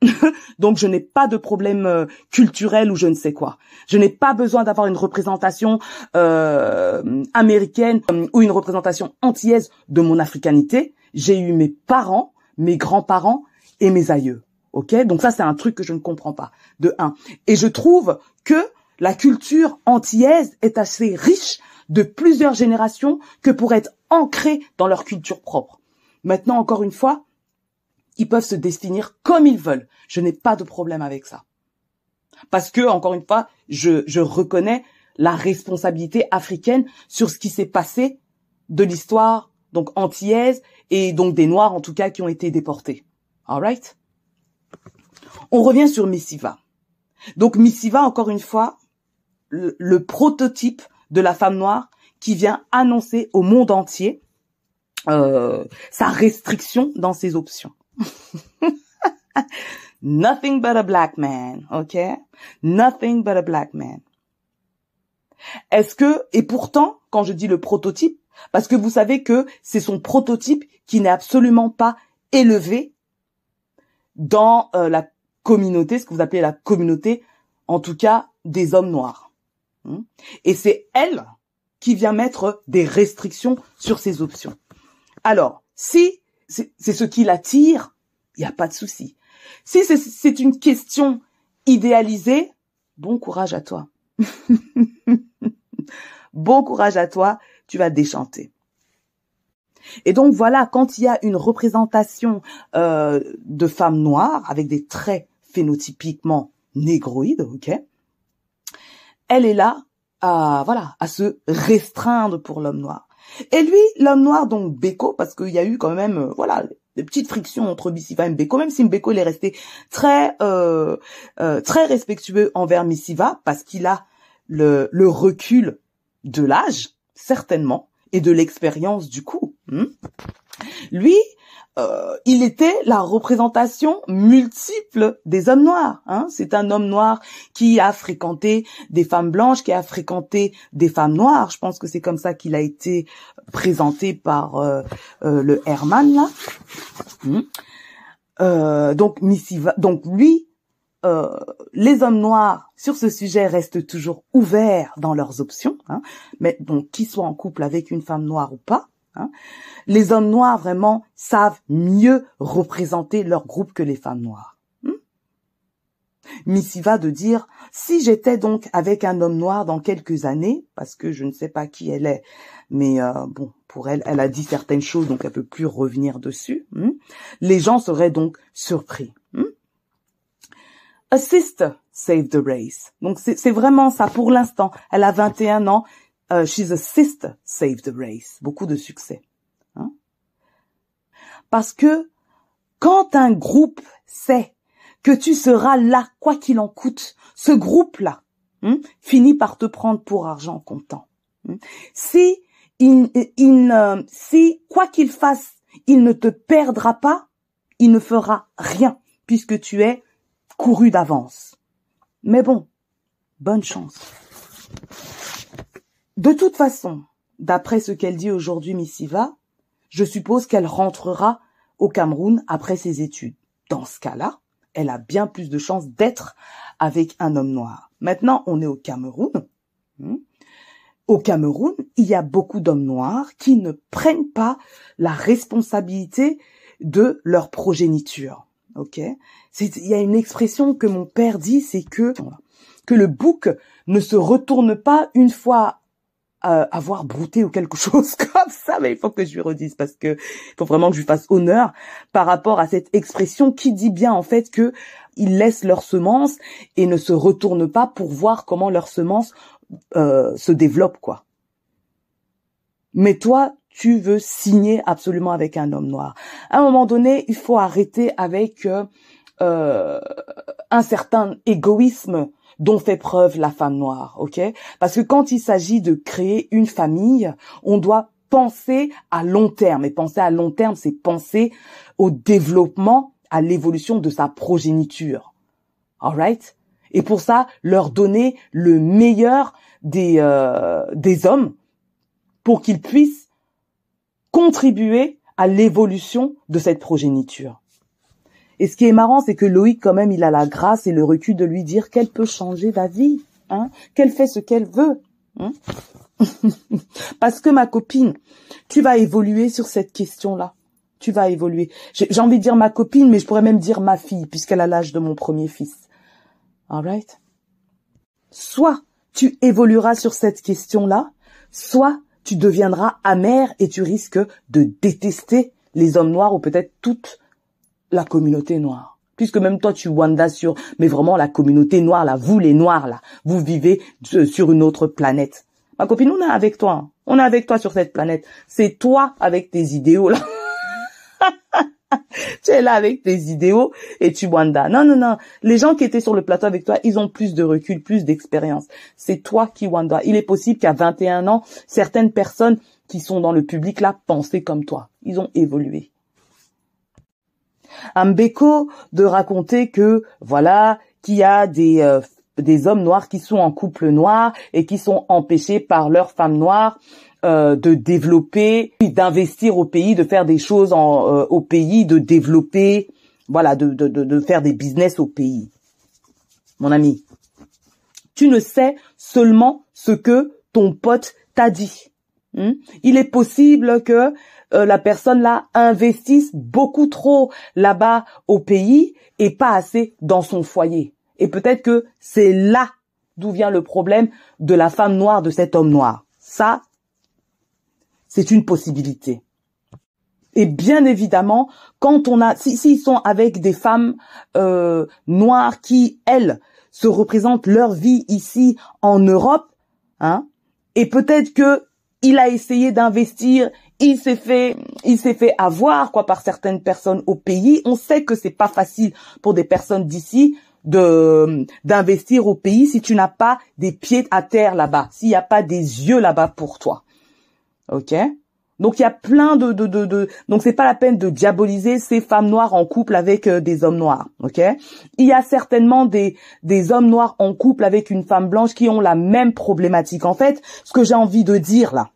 Donc je n'ai pas de problème euh, culturel ou je ne sais quoi. Je n'ai pas besoin d'avoir une représentation euh, américaine euh, ou une représentation antillaise de mon africanité. J'ai eu mes parents, mes grands-parents et mes aïeux. Ok? Donc ça c'est un truc que je ne comprends pas. De un. Et je trouve que la culture antillaise est assez riche de plusieurs générations que pour être ancrée dans leur culture propre. Maintenant encore une fois, ils peuvent se définir comme ils veulent. Je n'ai pas de problème avec ça. Parce que, encore une fois, je, je reconnais la responsabilité africaine sur ce qui s'est passé de l'histoire, donc antillaise, et donc des Noirs, en tout cas, qui ont été déportés. Alright? On revient sur Missiva. Donc Missiva, encore une fois, le, le, prototype de la femme noire qui vient annoncer au monde entier euh, sa restriction dans ses options. Nothing but a black man, ok? Nothing but a black man. Est-ce que, et pourtant, quand je dis le prototype, parce que vous savez que c'est son prototype qui n'est absolument pas élevé dans euh, la communauté, ce que vous appelez la communauté, en tout cas des hommes noirs. Hmm? Et c'est elle qui vient mettre des restrictions sur ses options. Alors, si c'est ce qui l'attire, il n'y a pas de souci. Si c'est une question idéalisée, bon courage à toi. bon courage à toi, tu vas déchanter. Et donc voilà, quand il y a une représentation euh, de femmes noires avec des traits phénotypiquement négroïdes, ok, elle est là à voilà à se restreindre pour l'homme noir. Et lui, l'homme noir, donc Beko, parce qu'il y a eu quand même, euh, voilà, des petites frictions entre Missiva et Mbeko, même si Mbeko est resté très euh, euh, très respectueux envers Missiva parce qu'il a le, le recul de l'âge, certainement, et de l'expérience du coup. Hmm. Lui, euh, il était la représentation multiple des hommes noirs. Hein. C'est un homme noir qui a fréquenté des femmes blanches, qui a fréquenté des femmes noires. Je pense que c'est comme ça qu'il a été présenté par euh, euh, le Herman là. Hmm. donc Missiva, donc lui, les hommes noirs sur ce sujet restent toujours ouverts dans leurs options, hein, mais donc qu'ils soient en couple avec une femme noire ou pas. Hein. Les hommes noirs vraiment savent mieux représenter leur groupe que les femmes noires. Hmm? Missiva de dire si j'étais donc avec un homme noir dans quelques années, parce que je ne sais pas qui elle est, mais euh, bon pour elle, elle a dit certaines choses donc elle peut plus revenir dessus. Hmm? Les gens seraient donc surpris. Hmm? Assist save the race. Donc c'est vraiment ça pour l'instant. Elle a 21 ans, euh, she's a sister, save the race. Beaucoup de succès. Hein? Parce que quand un groupe sait que tu seras là, quoi qu'il en coûte, ce groupe-là hein, finit par te prendre pour argent comptant. Hein? Si, il, il, si quoi qu'il fasse, il ne te perdra pas, il ne fera rien, puisque tu es couru d'avance. Mais bon, bonne chance. De toute façon, d'après ce qu'elle dit aujourd'hui Missiva, je suppose qu'elle rentrera au Cameroun après ses études. Dans ce cas-là, elle a bien plus de chances d'être avec un homme noir. Maintenant, on est au Cameroun. Hmm. Au Cameroun, il y a beaucoup d'hommes noirs qui ne prennent pas la responsabilité de leur progéniture. Ok? Il y a une expression que mon père dit, c'est que que le bouc ne se retourne pas une fois euh, avoir brouté ou quelque chose comme ça, mais il faut que je lui redise parce que faut vraiment que je lui fasse honneur par rapport à cette expression qui dit bien en fait que ils laissent leurs semences et ne se retournent pas pour voir comment leurs semences euh, se développent quoi. Mais toi, tu veux signer absolument avec un homme noir. À un moment donné, il faut arrêter avec euh un certain égoïsme dont fait preuve la femme noire, ok? Parce que quand il s'agit de créer une famille, on doit penser à long terme. Et penser à long terme, c'est penser au développement, à l'évolution de sa progéniture. Alright Et pour ça, leur donner le meilleur des, euh, des hommes pour qu'ils puissent contribuer à l'évolution de cette progéniture. Et ce qui est marrant, c'est que Loïc, quand même, il a la grâce et le recul de lui dire qu'elle peut changer d'avis, hein, qu'elle fait ce qu'elle veut. Hein. Parce que ma copine, tu vas évoluer sur cette question-là. Tu vas évoluer. J'ai envie de dire ma copine, mais je pourrais même dire ma fille, puisqu'elle a l'âge de mon premier fils. Alright? Soit tu évolueras sur cette question-là, soit tu deviendras amer et tu risques de détester les hommes noirs ou peut-être toutes la communauté noire. Puisque même toi, tu wandas sur, mais vraiment la communauté noire, là, vous les noirs, là, vous vivez sur une autre planète. Ma copine, on est avec toi. Hein. On est avec toi sur cette planète. C'est toi avec tes idéaux, là. tu es là avec tes idéaux et tu wandas. Non, non, non. Les gens qui étaient sur le plateau avec toi, ils ont plus de recul, plus d'expérience. C'est toi qui wanda. Il est possible qu'à 21 ans, certaines personnes qui sont dans le public là pensaient comme toi. Ils ont évolué. Mbeko de raconter que voilà qu'il y a des euh, des hommes noirs qui sont en couple noir et qui sont empêchés par leurs femmes noires euh, de développer, d'investir au pays, de faire des choses en, euh, au pays, de développer, voilà, de, de, de, faire des business au pays. Mon ami, tu ne sais seulement ce que ton pote t'a dit. Hmm? Il est possible que euh, la personne là investisse beaucoup trop là-bas au pays et pas assez dans son foyer. Et peut-être que c'est là d'où vient le problème de la femme noire, de cet homme noir. Ça, c'est une possibilité. Et bien évidemment, quand on a, s'ils si, sont avec des femmes euh, noires qui, elles, se représentent leur vie ici en Europe, hein, et peut-être que il a essayé d'investir, il s'est fait, il s'est fait avoir quoi par certaines personnes au pays. On sait que c'est pas facile pour des personnes d'ici de d'investir au pays si tu n'as pas des pieds à terre là-bas, s'il n'y a pas des yeux là-bas pour toi. Ok? Donc il y a plein de de de, de... donc c'est pas la peine de diaboliser ces femmes noires en couple avec euh, des hommes noirs, ok? Il y a certainement des des hommes noirs en couple avec une femme blanche qui ont la même problématique. En fait, ce que j'ai envie de dire là,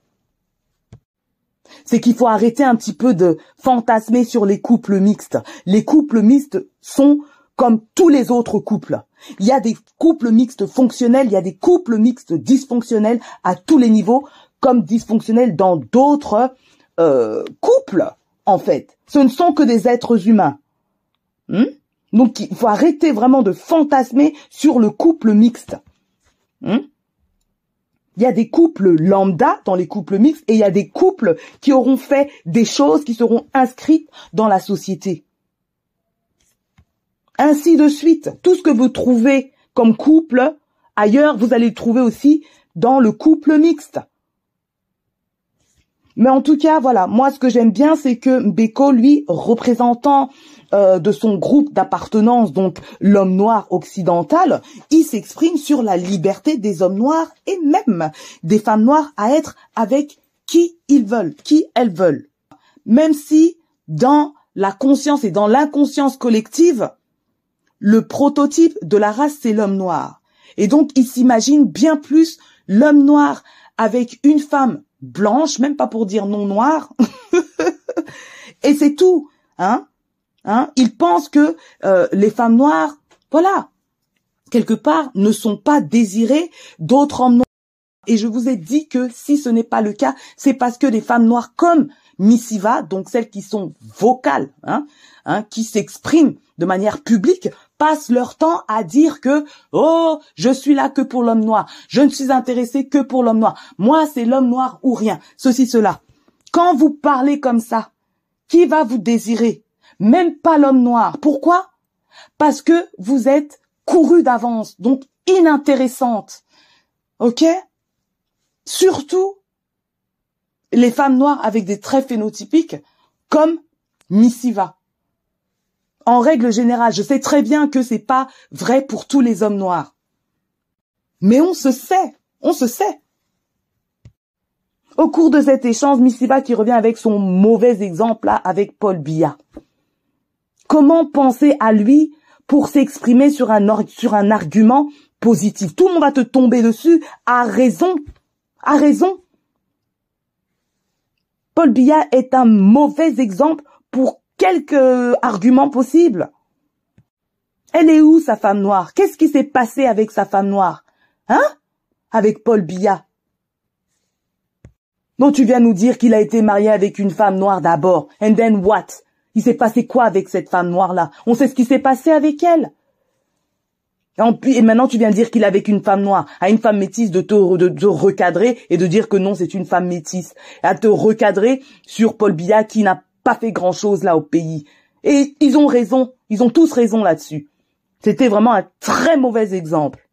c'est qu'il faut arrêter un petit peu de fantasmer sur les couples mixtes. Les couples mixtes sont comme tous les autres couples. Il y a des couples mixtes fonctionnels, il y a des couples mixtes dysfonctionnels à tous les niveaux comme dysfonctionnels dans d'autres euh, couples, en fait. Ce ne sont que des êtres humains. Hmm? Donc il faut arrêter vraiment de fantasmer sur le couple mixte. Hmm? Il y a des couples lambda dans les couples mixtes et il y a des couples qui auront fait des choses qui seront inscrites dans la société. Ainsi de suite. Tout ce que vous trouvez comme couple ailleurs, vous allez le trouver aussi dans le couple mixte. Mais en tout cas, voilà, moi ce que j'aime bien, c'est que Beko, lui, représentant euh, de son groupe d'appartenance, donc l'homme noir occidental, il s'exprime sur la liberté des hommes noirs et même des femmes noires à être avec qui ils veulent, qui elles veulent. Même si dans la conscience et dans l'inconscience collective, le prototype de la race, c'est l'homme noir. Et donc, il s'imagine bien plus l'homme noir avec une femme blanche, même pas pour dire non noire. et c'est tout, hein. Hein Ils pensent que euh, les femmes noires, voilà, quelque part, ne sont pas désirées d'autres hommes noirs. Et je vous ai dit que si ce n'est pas le cas, c'est parce que des femmes noires comme Missiva, donc celles qui sont vocales, hein, hein, qui s'expriment de manière publique, passent leur temps à dire que oh je suis là que pour l'homme noir, je ne suis intéressée que pour l'homme noir, moi c'est l'homme noir ou rien, ceci cela. Quand vous parlez comme ça, qui va vous désirer? Même pas l'homme noir. Pourquoi? Parce que vous êtes couru d'avance, donc inintéressante. Ok? Surtout les femmes noires avec des traits phénotypiques comme Missiva en règle générale, je sais très bien que c'est pas vrai pour tous les hommes noirs. Mais on se sait, on se sait. Au cours de cet échange, Missiva qui revient avec son mauvais exemple là avec Paul Biya. Comment penser à lui pour s'exprimer sur un, sur un argument positif? Tout le monde va te tomber dessus à raison, à raison. Paul Biya est un mauvais exemple pour quelques arguments possibles. Elle est où, sa femme noire? Qu'est-ce qui s'est passé avec sa femme noire? Hein? Avec Paul Biya. Non, tu viens nous dire qu'il a été marié avec une femme noire d'abord. And then what? Il s'est passé quoi avec cette femme noire-là? On sait ce qui s'est passé avec elle. Et maintenant, tu viens dire qu'il est avec une femme noire, à une femme métisse de te, de, recadrer et de dire que non, c'est une femme métisse. À te recadrer sur Paul Biya qui n'a pas fait grand chose là au pays. Et ils ont raison, ils ont tous raison là-dessus. C'était vraiment un très mauvais exemple.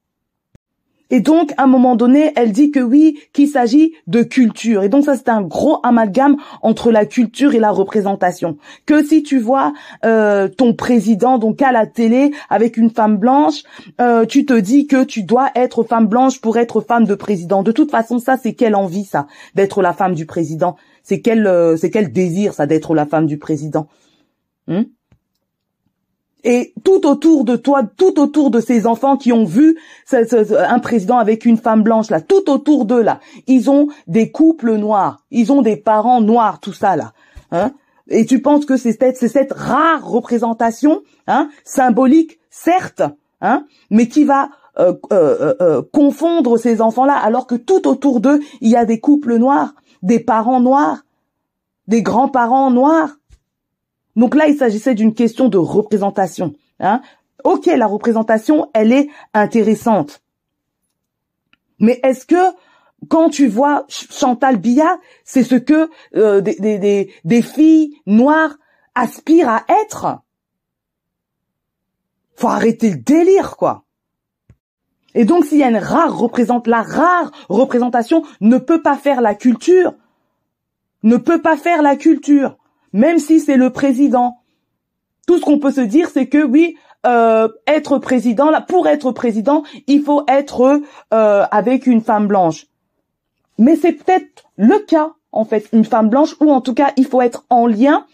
Et donc, à un moment donné, elle dit que oui, qu'il s'agit de culture. Et donc, ça, c'est un gros amalgame entre la culture et la représentation. Que si tu vois euh, ton président donc à la télé avec une femme blanche, euh, tu te dis que tu dois être femme blanche pour être femme de président. De toute façon, ça, c'est quelle envie, ça, d'être la femme du président. C'est quel, euh, c'est quel désir, ça, d'être la femme du président. Hmm? Et tout autour de toi, tout autour de ces enfants qui ont vu un président avec une femme blanche là, tout autour d'eux là, ils ont des couples noirs, ils ont des parents noirs, tout ça là. Hein et tu penses que c'est cette, rare représentation, hein, symbolique, certes, hein, mais qui va euh, euh, euh, confondre ces enfants-là, alors que tout autour d'eux, il y a des couples noirs, des parents noirs, des grands-parents noirs. Donc là, il s'agissait d'une question de représentation. Hein. Ok, la représentation, elle est intéressante. Mais est-ce que quand tu vois Chantal Biya, c'est ce que euh, des, des, des, filles noires aspirent à être? Faut arrêter le délire, quoi. Et donc, s'il y a une rare représente, la rare représentation ne peut pas faire la culture, ne peut pas faire la culture même si c'est le président. Tout ce qu'on peut se dire, c'est que oui, euh, être président, là, pour être président, il faut être euh, avec une femme blanche. Mais c'est peut-être le cas, en fait, une femme blanche, ou en tout cas, il faut être en lien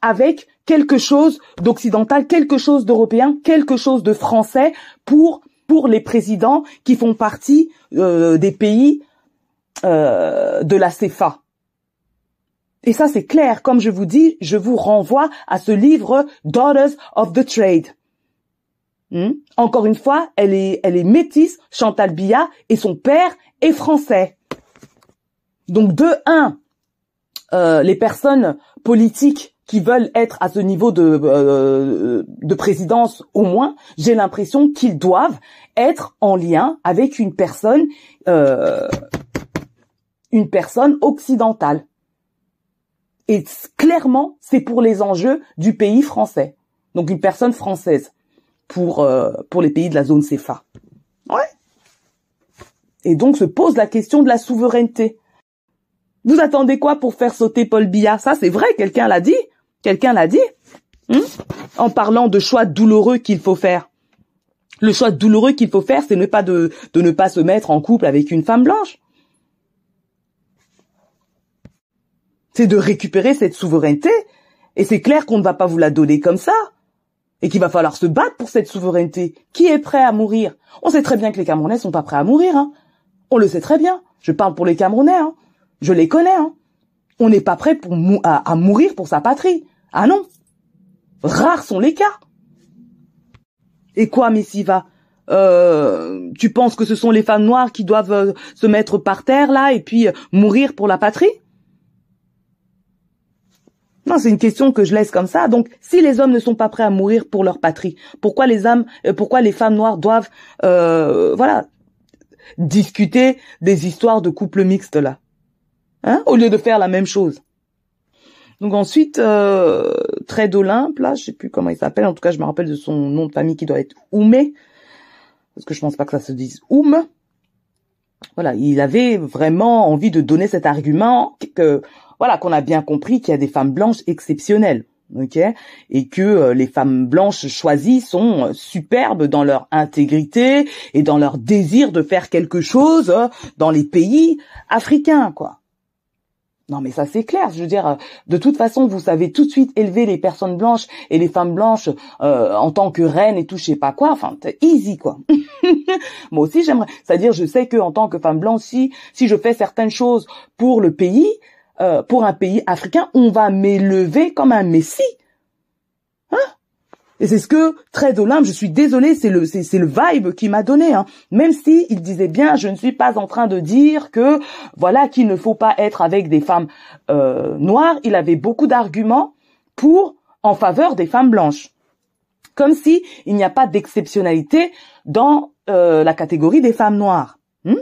avec quelque chose d'occidental, quelque chose d'européen, quelque chose de français pour pour les présidents qui font partie euh, des pays de la CFA. Et ça, c'est clair. Comme je vous dis, je vous renvoie à ce livre Daughters of the Trade. Hmm? Encore une fois, elle est, elle est métisse, Chantal Biya, et son père est français. Donc, de un, euh, les personnes politiques qui veulent être à ce niveau de, euh, de présidence au moins, j'ai l'impression qu'ils doivent être en lien avec une personne, euh, une personne occidentale. Et clairement, c'est pour les enjeux du pays français. Donc une personne française pour euh, pour les pays de la zone CFA. Ouais. Et donc se pose la question de la souveraineté. Vous attendez quoi pour faire sauter Paul Biya? Ça, c'est vrai, quelqu'un l'a dit. Quelqu'un l'a dit. Hmm? en parlant de choix douloureux qu'il faut faire. Le choix douloureux qu'il faut faire, c'est ne pas de, de ne pas se mettre en couple avec une femme blanche. C'est de récupérer cette souveraineté. Et c'est clair qu'on ne va pas vous la donner comme ça. Et qu'il va falloir se battre pour cette souveraineté. Qui est prêt à mourir? On sait très bien que les Camerounais sont pas prêts à mourir. Hein. On le sait très bien. Je parle pour les Camerounais. Hein. Je les connais. Hein. On n'est pas prêt à mourir pour sa patrie. Ah non Rares sont les cas. Et quoi, Missiva euh, Tu penses que ce sont les femmes noires qui doivent euh, se mettre par terre, là, et puis euh, mourir pour la patrie? Non, c'est une question que je laisse comme ça. Donc, si les hommes ne sont pas prêts à mourir pour leur patrie, pourquoi les âmes, pourquoi les femmes noires doivent, voilà, discuter des histoires de couples mixtes là, hein, au lieu de faire la même chose. Donc ensuite, euh, Trait d'Olympe, là, je sais plus comment il s'appelle, en tout cas je me rappelle de son nom de famille qui doit être Oumé, parce que je pense pas que ça se dise Oum. Voilà, il avait vraiment envie de donner cet argument que, voilà, qu'on a bien compris qu'il y a des femmes blanches exceptionnelles, ok, et que euh, les femmes blanches choisies sont superbes dans leur intégrité et dans leur désir de faire quelque chose euh, dans les pays africains, quoi. Non, mais ça c'est clair. Je veux dire, de toute façon, vous savez tout de suite élever les personnes blanches et les femmes blanches euh, en tant que reines et tout, je sais pas quoi. Enfin, easy quoi. Moi aussi, j'aimerais. C'est-à-dire, je sais que en tant que femme blanche, si si je fais certaines choses pour le pays, euh, pour un pays africain, on va m'élever comme un messie. Et c'est ce que très d'Olympe, je suis désolée, c'est le c'est le vibe qui m'a donné. Hein. Même si il disait bien, je ne suis pas en train de dire que voilà qu'il ne faut pas être avec des femmes euh, noires. Il avait beaucoup d'arguments pour en faveur des femmes blanches, comme si il n'y a pas d'exceptionnalité dans euh, la catégorie des femmes noires. Hmm?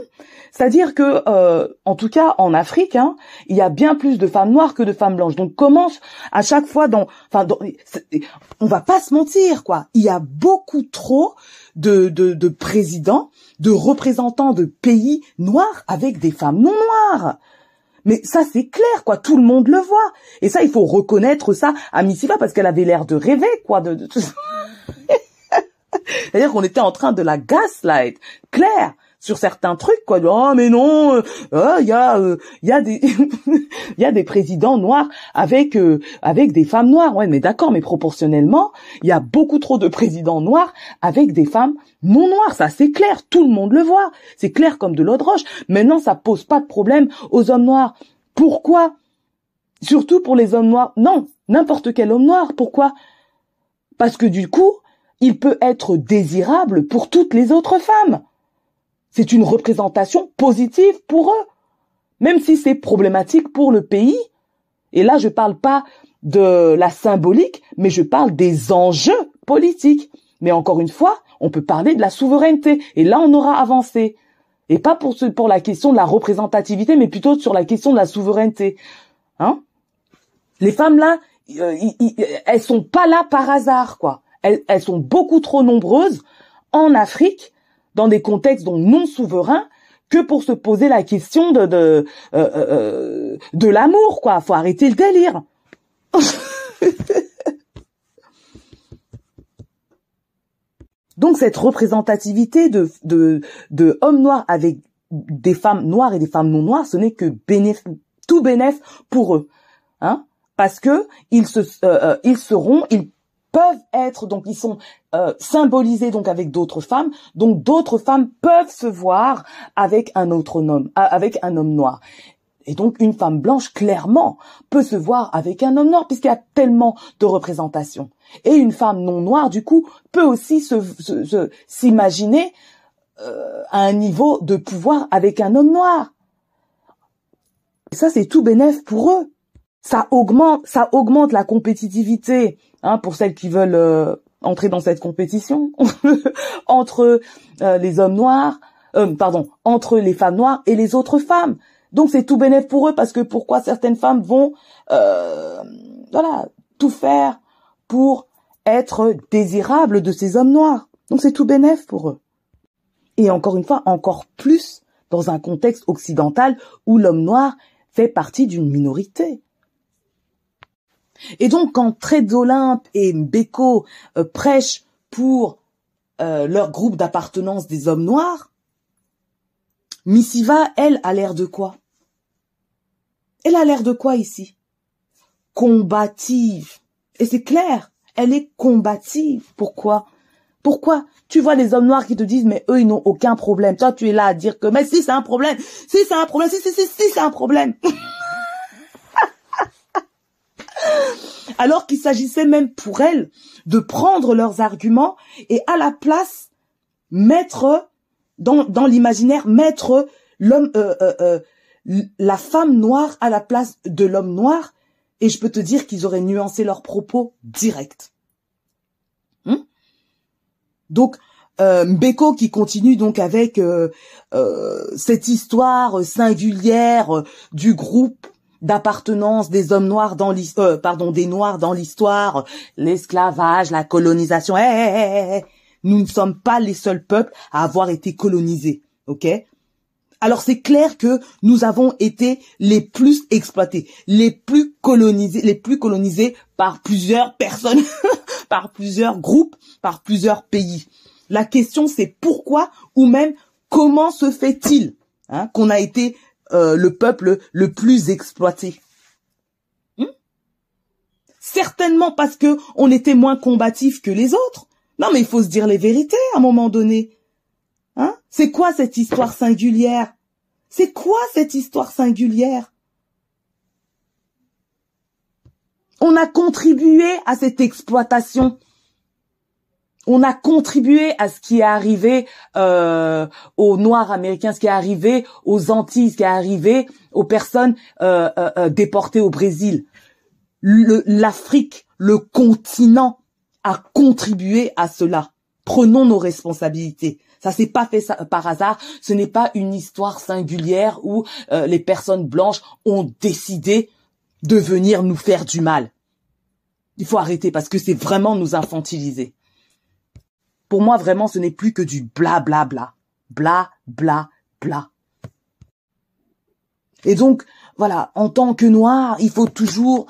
C'est-à-dire que, euh, en tout cas, en Afrique, hein, il y a bien plus de femmes noires que de femmes blanches. Donc, commence à chaque fois dans, enfin, on va pas se mentir, quoi. Il y a beaucoup trop de, de, de présidents, de représentants de pays noirs avec des femmes non noires. Mais ça, c'est clair, quoi. Tout le monde le voit. Et ça, il faut reconnaître ça à Missiva parce qu'elle avait l'air de rêver, quoi. De. C'est-à-dire qu'on était en train de la gaslight. Claire sur certains trucs quoi. Oh mais non euh, il y a il euh, y a des il y a des présidents noirs avec euh, avec des femmes noires. Ouais mais d'accord mais proportionnellement il y a beaucoup trop de présidents noirs avec des femmes non noires. Ça c'est clair. Tout le monde le voit. C'est clair comme de l'eau de roche. Maintenant ça pose pas de problème aux hommes noirs. Pourquoi? Surtout pour les hommes noirs. Non n'importe quel homme noir. Pourquoi? Parce que du coup il peut être désirable pour toutes les autres femmes c'est une représentation positive pour eux, même si c'est problématique pour le pays. Et là, je ne parle pas de la symbolique, mais je parle des enjeux politiques. Mais encore une fois, on peut parler de la souveraineté. Et là, on aura avancé. Et pas pour, pour la question de la représentativité, mais plutôt sur la question de la souveraineté. Hein? Les femmes là, euh, elles sont pas là par hasard, quoi. Elles, elles sont beaucoup trop nombreuses en Afrique dans des contextes donc non souverains que pour se poser la question de de, euh, euh, euh, de l'amour quoi. Faut arrêter le délire. donc cette représentativité de de de hommes noirs avec des femmes noires et des femmes non noires, ce n'est que Tout bénéf pour eux, hein, parce que ils se, euh, ils seront, ils peuvent être donc ils sont euh, symbolisés donc avec d'autres femmes. Donc d'autres femmes peuvent se voir avec un autre homme avec un homme noir. Et donc une femme blanche clairement peut se voir avec un homme noir puisqu'il y a tellement de représentations. Et une femme non noire du coup peut aussi se s'imaginer euh, à un niveau de pouvoir avec un homme noir. Et ça c'est tout bénéf pour eux. Ça augmente ça augmente la compétitivité hein, pour celles qui veulent euh, entrer dans cette compétition entre euh, les hommes noirs, euh, pardon, entre les femmes noires et les autres femmes. Donc c'est tout bénéf pour eux parce que pourquoi certaines femmes vont, voilà, tout faire pour être désirables de ces hommes noirs. Donc c'est tout bénéf pour eux. Et encore une fois, encore plus dans un contexte occidental où l'homme noir fait partie d'une minorité. Et donc, quand Trade d'Olympe et Beko euh, prêchent pour euh, leur groupe d'appartenance des hommes noirs, Missiva, elle, a l'air de quoi? Elle a l'air de quoi ici? Combative. Et c'est clair, elle est combative. Pourquoi? Pourquoi? Tu vois les hommes noirs qui te disent, mais eux, ils n'ont aucun problème. Toi, tu es là à dire que, mais si, c'est un problème. Si, c'est un problème. Si, si, si, si, c'est un problème. alors qu'il s'agissait même pour elles de prendre leurs arguments et à la place mettre dans, dans l'imaginaire mettre l'homme euh, euh, euh, la femme noire à la place de l'homme noir et je peux te dire qu'ils auraient nuancé leurs propos direct. Hmm? donc euh, Mbeko qui continue donc avec cette histoire singulière du groupe d'appartenance des hommes noirs dans l'histoire, euh, pardon, des noirs dans l'histoire, l'esclavage, la colonisation. Eh, eh, eh, nous ne sommes pas les seuls peuples à avoir été colonisés, ok? Alors c'est clair que nous avons été les plus exploités, les plus colonisés, les plus colonisés par plusieurs personnes, par plusieurs groupes, par plusieurs pays. La question c'est pourquoi ou même comment se fait-il hein, qu'on a été euh, le peuple le plus exploité. Hmm? Certainement parce que on était moins combatif que les autres. Non, mais il faut se dire les vérités à un moment donné. Hein? C'est quoi cette histoire singulière? C'est quoi cette histoire singulière? On a contribué à cette exploitation on a contribué à ce qui est arrivé euh, aux Noirs américains, ce qui est arrivé aux Antilles, ce qui est arrivé aux personnes euh, euh, déportées au Brésil. L'Afrique, le, continent, a contribué à cela. Prenons nos responsabilités. Ça s'est pas fait par hasard. Ce n'est pas une histoire singulière où les personnes blanches ont décidé de venir nous faire du mal. Il faut arrêter parce que c'est vraiment nous infantiliser. Pour moi, vraiment, ce n'est plus que du bla bla bla. Bla bla bla. Et donc, voilà, en tant que noir, il faut toujours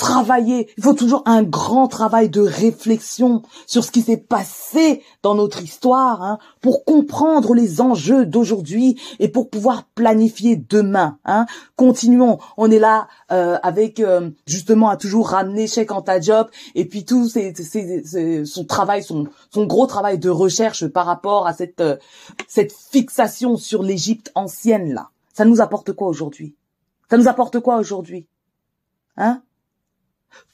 travailler, il faut toujours un grand travail de réflexion sur ce qui s'est passé dans notre histoire hein, pour comprendre les enjeux d'aujourd'hui et pour pouvoir planifier demain. Hein. Continuons, on est là euh, avec euh, justement à toujours ramener Cheikh job et puis tout c'est son travail, son, son gros travail de recherche par rapport à cette, euh, cette fixation sur l'Égypte ancienne là. Ça nous apporte quoi aujourd'hui? Ça nous apporte quoi aujourd'hui? Hein?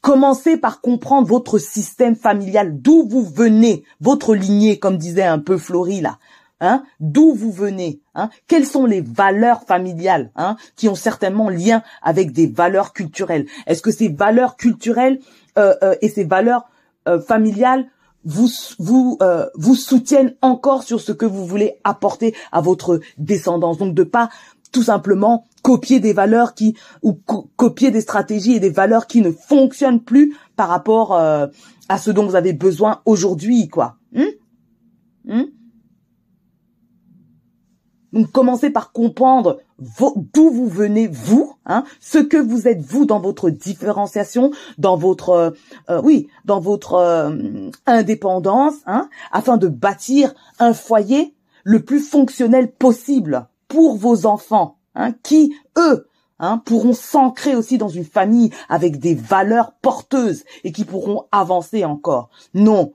Commencez par comprendre votre système familial, d'où vous venez, votre lignée, comme disait un peu Florie là. Hein, d'où vous venez, hein, quelles sont les valeurs familiales, hein, qui ont certainement lien avec des valeurs culturelles? Est-ce que ces valeurs culturelles euh, euh, et ces valeurs euh, familiales vous vous vous soutiennent encore sur ce que vous voulez apporter à votre descendance? Donc de pas tout simplement copier des valeurs qui ou copier des stratégies et des valeurs qui ne fonctionnent plus par rapport euh, à ce dont vous avez besoin aujourd'hui, quoi. Hmm hmm Donc commencez par comprendre d'où vous venez vous, hein, ce que vous êtes vous dans votre différenciation, dans votre euh, euh, oui, dans votre indépendance, hein, afin de bâtir un foyer le plus fonctionnel possible pour vos enfants, hein, qui, eux, hein, pourront s'ancrer aussi dans une famille avec des valeurs porteuses et qui pourront avancer encore. Non.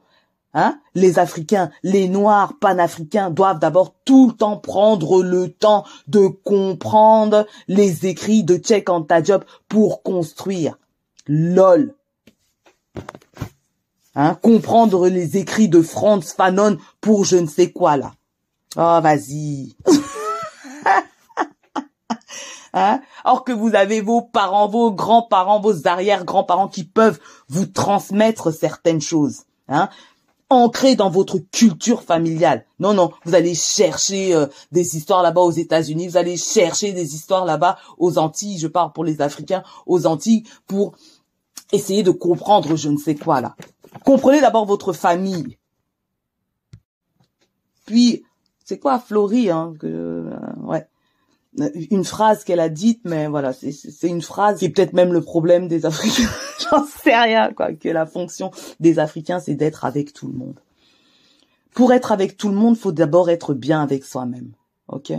Hein, les Africains, les Noirs panafricains doivent d'abord tout le temps prendre le temps de comprendre les écrits de Cheikh Anta Diop pour construire. LOL. Hein, comprendre les écrits de Franz Fanon pour je ne sais quoi là. Oh, vas-y. Hein Or que vous avez vos parents, vos grands-parents, vos arrière-grands-parents qui peuvent vous transmettre certaines choses. Hein ancrées dans votre culture familiale. Non, non, vous allez chercher euh, des histoires là-bas aux États-Unis, vous allez chercher des histoires là-bas aux Antilles, je parle pour les Africains, aux Antilles, pour essayer de comprendre je ne sais quoi là. Comprenez d'abord votre famille. Puis, c'est quoi Florie, hein, euh, ouais une phrase qu'elle a dite, mais voilà, c'est une phrase qui est peut-être même le problème des Africains. J'en sais rien, quoi. Que la fonction des Africains, c'est d'être avec tout le monde. Pour être avec tout le monde, faut d'abord être bien avec soi-même, ok?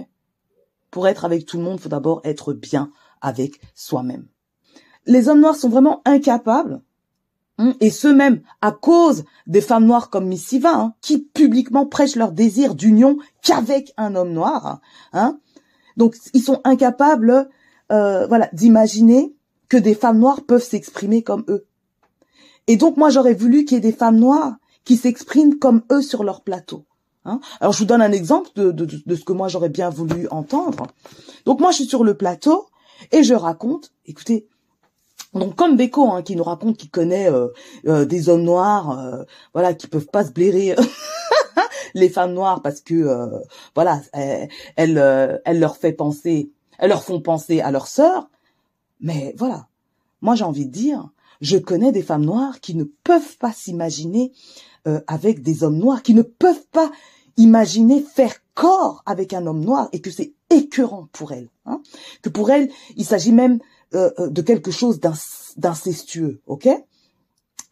Pour être avec tout le monde, faut d'abord être bien avec soi-même. Les hommes noirs sont vraiment incapables, hein, et ce même à cause des femmes noires comme Missiva, hein, qui publiquement prêchent leur désir d'union qu'avec un homme noir, hein, donc ils sont incapables, euh, voilà, d'imaginer que des femmes noires peuvent s'exprimer comme eux. Et donc moi j'aurais voulu qu'il y ait des femmes noires qui s'expriment comme eux sur leur plateau. Hein. Alors je vous donne un exemple de, ce que moi j'aurais bien voulu entendre. Donc moi je suis sur le plateau et je raconte, écoutez, donc comme Beko hein, qui nous raconte qu'il connaît euh, euh, des hommes noirs, euh, voilà, qui peuvent pas se blairer les femmes noires parce que euh, voilà, elles, euh, elles, leur fait penser, elles leur font penser à leurs sœurs. Mais voilà, moi j'ai envie de dire, je connais des femmes noires qui ne peuvent pas s'imaginer euh, avec des hommes noirs, qui ne peuvent pas imaginer faire corps avec un homme noir et que c'est écœurant pour elles. Hein que pour elles, il s'agit même de quelque chose d'incestueux, ok?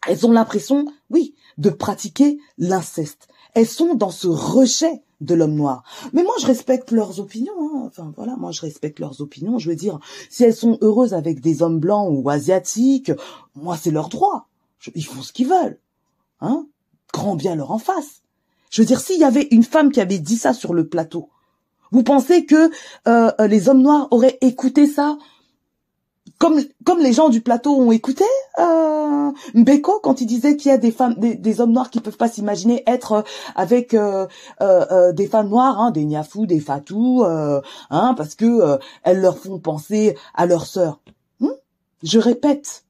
Elles ont l'impression, oui, de pratiquer l'inceste elles sont dans ce rejet de l'homme noir. Mais moi, je respecte leurs opinions. Hein. Enfin, voilà, moi, je respecte leurs opinions. Je veux dire, si elles sont heureuses avec des hommes blancs ou asiatiques, moi, c'est leur droit. ils font ce qu'ils veulent. Hein Grand bien leur en face. Je veux dire, s'il y avait une femme qui avait dit ça sur le plateau, vous pensez que euh, les hommes noirs auraient écouté ça comme comme les gens du plateau ont écouté euh, Mbeko quand il disait qu'il y a des femmes des, hommes noirs qui peuvent pas s'imaginer être euh, avec euh, euh, des femmes noires hein, des niafou des fatou hein parce que elles leur font penser à leurs sœurs hmm? je répète.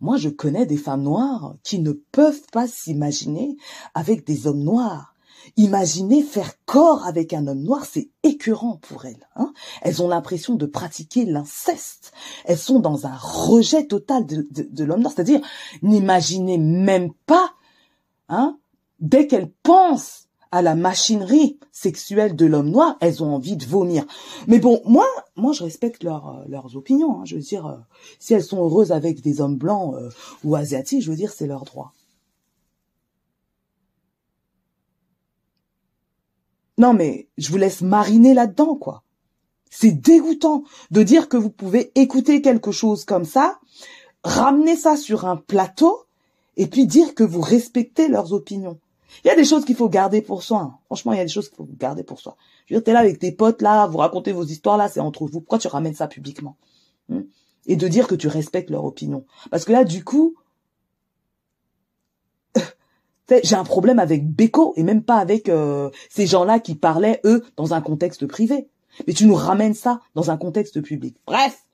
Moi je connais des femmes noires qui ne peuvent pas s'imaginer avec des hommes noirs Imaginez faire corps avec un homme noir, c'est écœurant pour elles. Hein elles ont l'impression de pratiquer l'inceste. Elles sont dans un rejet total de, de, l'homme noir, c'est-à-dire n'imaginez même pas, hein, dès qu'elles pensent à la machinerie sexuelle de l'homme noir, elles ont envie de vomir. Mais bon, moi, moi, je respecte euh, leurs opinions. Hein. Je veux dire, euh, si elles sont heureuses avec des hommes blancs euh, ou asiatiques, je veux dire, c'est leur droit. Non mais je vous laisse mariner là-dedans, quoi. C'est dégoûtant de dire que vous pouvez écouter quelque chose comme ça, ramener ça sur un plateau, et puis dire que vous respectez leurs opinions. Il y a des choses qu'il faut garder pour soi. Hein. Franchement, il y a des choses qu'il faut garder pour soi. Je veux dire, t'es là avec tes potes, là, vous racontez vos histoires, là, c'est entre vous. Pourquoi tu ramènes ça publiquement hein? Et de dire que tu respectes leur opinion. Parce que là, du coup, j'ai un problème avec Beko et même pas avec euh, ces gens-là qui parlaient, eux, dans un contexte privé. Mais tu nous ramènes ça dans un contexte public. Bref.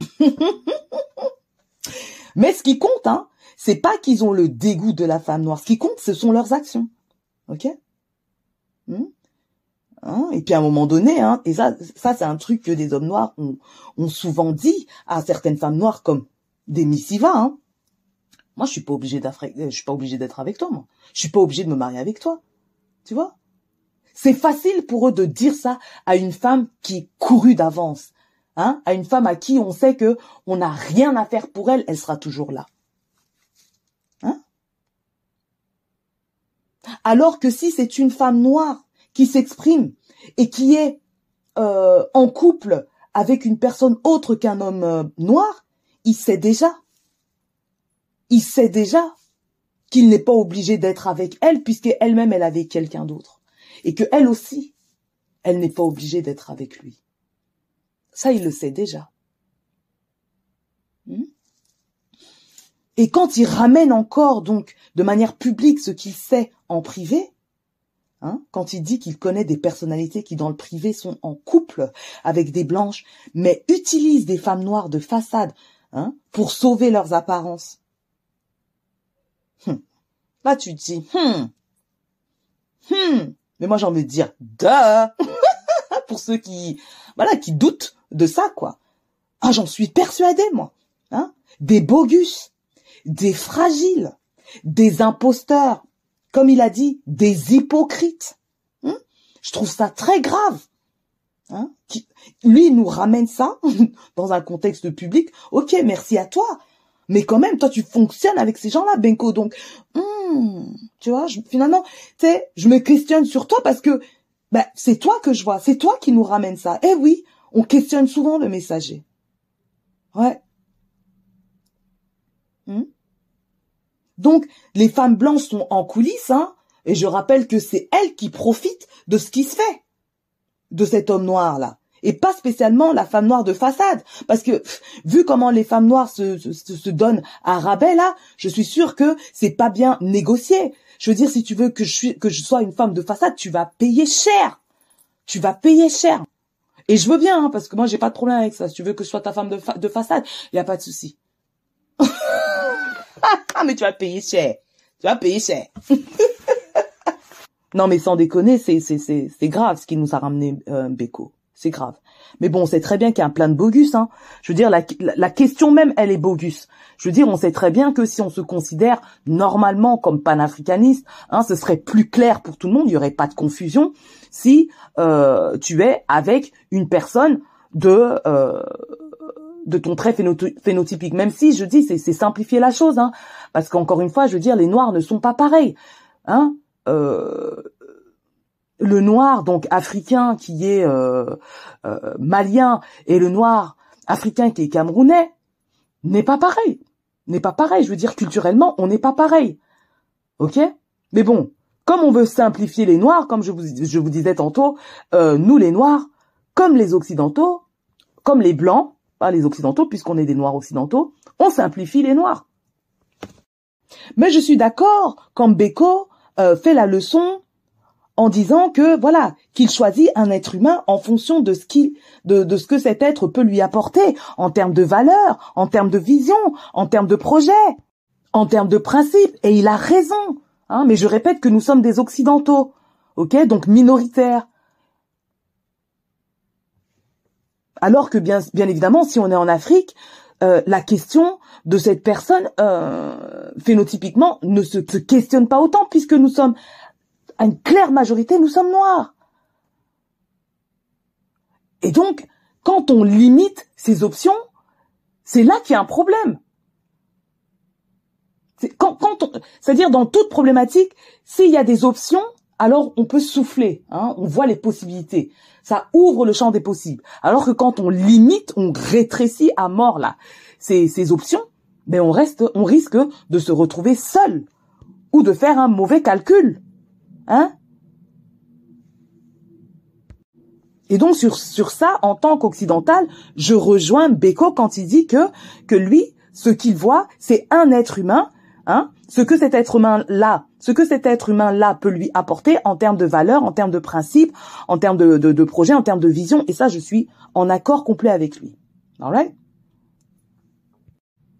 Mais ce qui compte, hein, c'est pas qu'ils ont le dégoût de la femme noire. Ce qui compte, ce sont leurs actions. Ok? Hmm? Hein? Et puis à un moment donné, hein, et ça, ça c'est un truc que des hommes noirs ont, souvent dit à certaines femmes noires comme des missiva, hein, moi, je suis pas obligé je suis pas obligé d'être avec toi, moi. Je suis pas obligé de me marier avec toi. Tu vois? C'est facile pour eux de dire ça à une femme qui est courue d'avance. Hein? À une femme à qui on sait que on n'a rien à faire pour elle, elle sera toujours là. Hein? Alors que si c'est une femme noire qui s'exprime et qui est euh, en couple avec une personne autre qu'un homme euh, noir, il sait déjà. Il sait déjà qu'il n'est pas obligé d'être avec elle puisqu'elle-même elle avait quelqu'un d'autre. Et que elle aussi, elle n'est pas obligée d'être avec lui. Ça, il le sait déjà. Hmm? Et quand il ramène encore, donc, de manière publique ce qu'il sait en privé, hein, quand il dit qu'il connaît des personnalités qui, dans le privé, sont en couple avec des blanches, mais utilisent des femmes noires de façade hein, pour sauver leurs apparences. Hum. Là, tu dis, hum, hum. Mais moi, j'ai envie de dire, duh Pour ceux qui, voilà, qui doutent de ça, quoi. Ah, j'en suis persuadée, moi. Hein? Des bogus, des fragiles, des imposteurs, comme il a dit, des hypocrites. Hein Je trouve ça très grave. Hein? Lui, il nous ramène ça dans un contexte public. Ok, merci à toi. Mais quand même, toi, tu fonctionnes avec ces gens-là, Benko. Donc, hmm, tu vois, finalement, tu sais, je me questionne sur toi parce que ben, c'est toi que je vois. C'est toi qui nous ramène ça. Eh oui, on questionne souvent le messager. Ouais. Hmm? Donc, les femmes blanches sont en coulisses, hein, et je rappelle que c'est elles qui profitent de ce qui se fait, de cet homme noir-là. Et pas spécialement la femme noire de façade. Parce que, vu comment les femmes noires se, se, se donnent à rabais, là, je suis sûre que c'est pas bien négocié. Je veux dire, si tu veux que je, suis, que je sois une femme de façade, tu vas payer cher. Tu vas payer cher. Et je veux bien, hein, parce que moi, j'ai pas de problème avec ça. Si tu veux que je sois ta femme de, de façade, y a pas de souci. Ah, mais tu vas payer cher. Tu vas payer cher. non, mais sans déconner, c'est, c'est, c'est grave ce qui nous a ramené euh, Beko. C'est grave. Mais bon, on sait très bien qu'il y a un plein de bogus. Hein. Je veux dire, la, question même, elle est bogus. Je veux dire, on sait très bien que si on se considère normalement comme panafricaniste, hein, ce serait plus clair pour tout le monde. Il y aurait pas de confusion si euh, tu es avec une personne de euh, de ton trait phénotypique. Même si je dis c'est simplifier la chose, hein, parce qu'encore une fois, je veux dire les noirs ne sont pas pareils. Hein. Euh, le noir donc africain qui est euh, euh, malien et le noir africain qui est camerounais n'est pas pareil. N'est pas pareil. Je veux dire culturellement, on n'est pas pareil. Ok? Mais bon, comme on veut simplifier les noirs, comme je vous, disais tantôt, nous les noirs, comme les occidentaux, comme les blancs, pas les occidentaux, puisqu'on est des noirs occidentaux, on simplifie les noirs. Mais je suis d'accord quand Beko euh, fait la leçon en disant que voilà qu'il choisit un être humain en fonction de ce qui de, ce que cet être peut lui apporter en termes de valeurs, en termes de vision, en termes de projet, en termes de principes. Et il a raison. Hein, mais je répète que nous sommes des occidentaux, ok, donc minoritaires. Alors que bien, bien évidemment, si on est en Afrique, euh, la question de cette personne euh, phénotypiquement ne se, questionne pas autant puisque nous sommes à une claire majorité, nous sommes noirs. Et donc, quand on limite ces options, c'est là qu'il y a un problème. C'est-à-dire dans toute problématique, s'il y a des options, alors on peut souffler, hein, on voit les possibilités. Ça ouvre le champ des possibles. Alors que quand on limite, on rétrécit à mort là ces, ces options, ben on reste, on risque de se retrouver seul ou de faire un mauvais calcul, hein? Et donc sur ça, en tant qu'occidental, je rejoins Beko quand il dit que lui, ce qu'il voit, c'est un être humain Hein, ce que cet être humain-là, peut lui apporter en termes de valeurs, en termes de principes, en termes de, de, en termes de vision. Et ça, je suis en accord complet avec lui. Alright?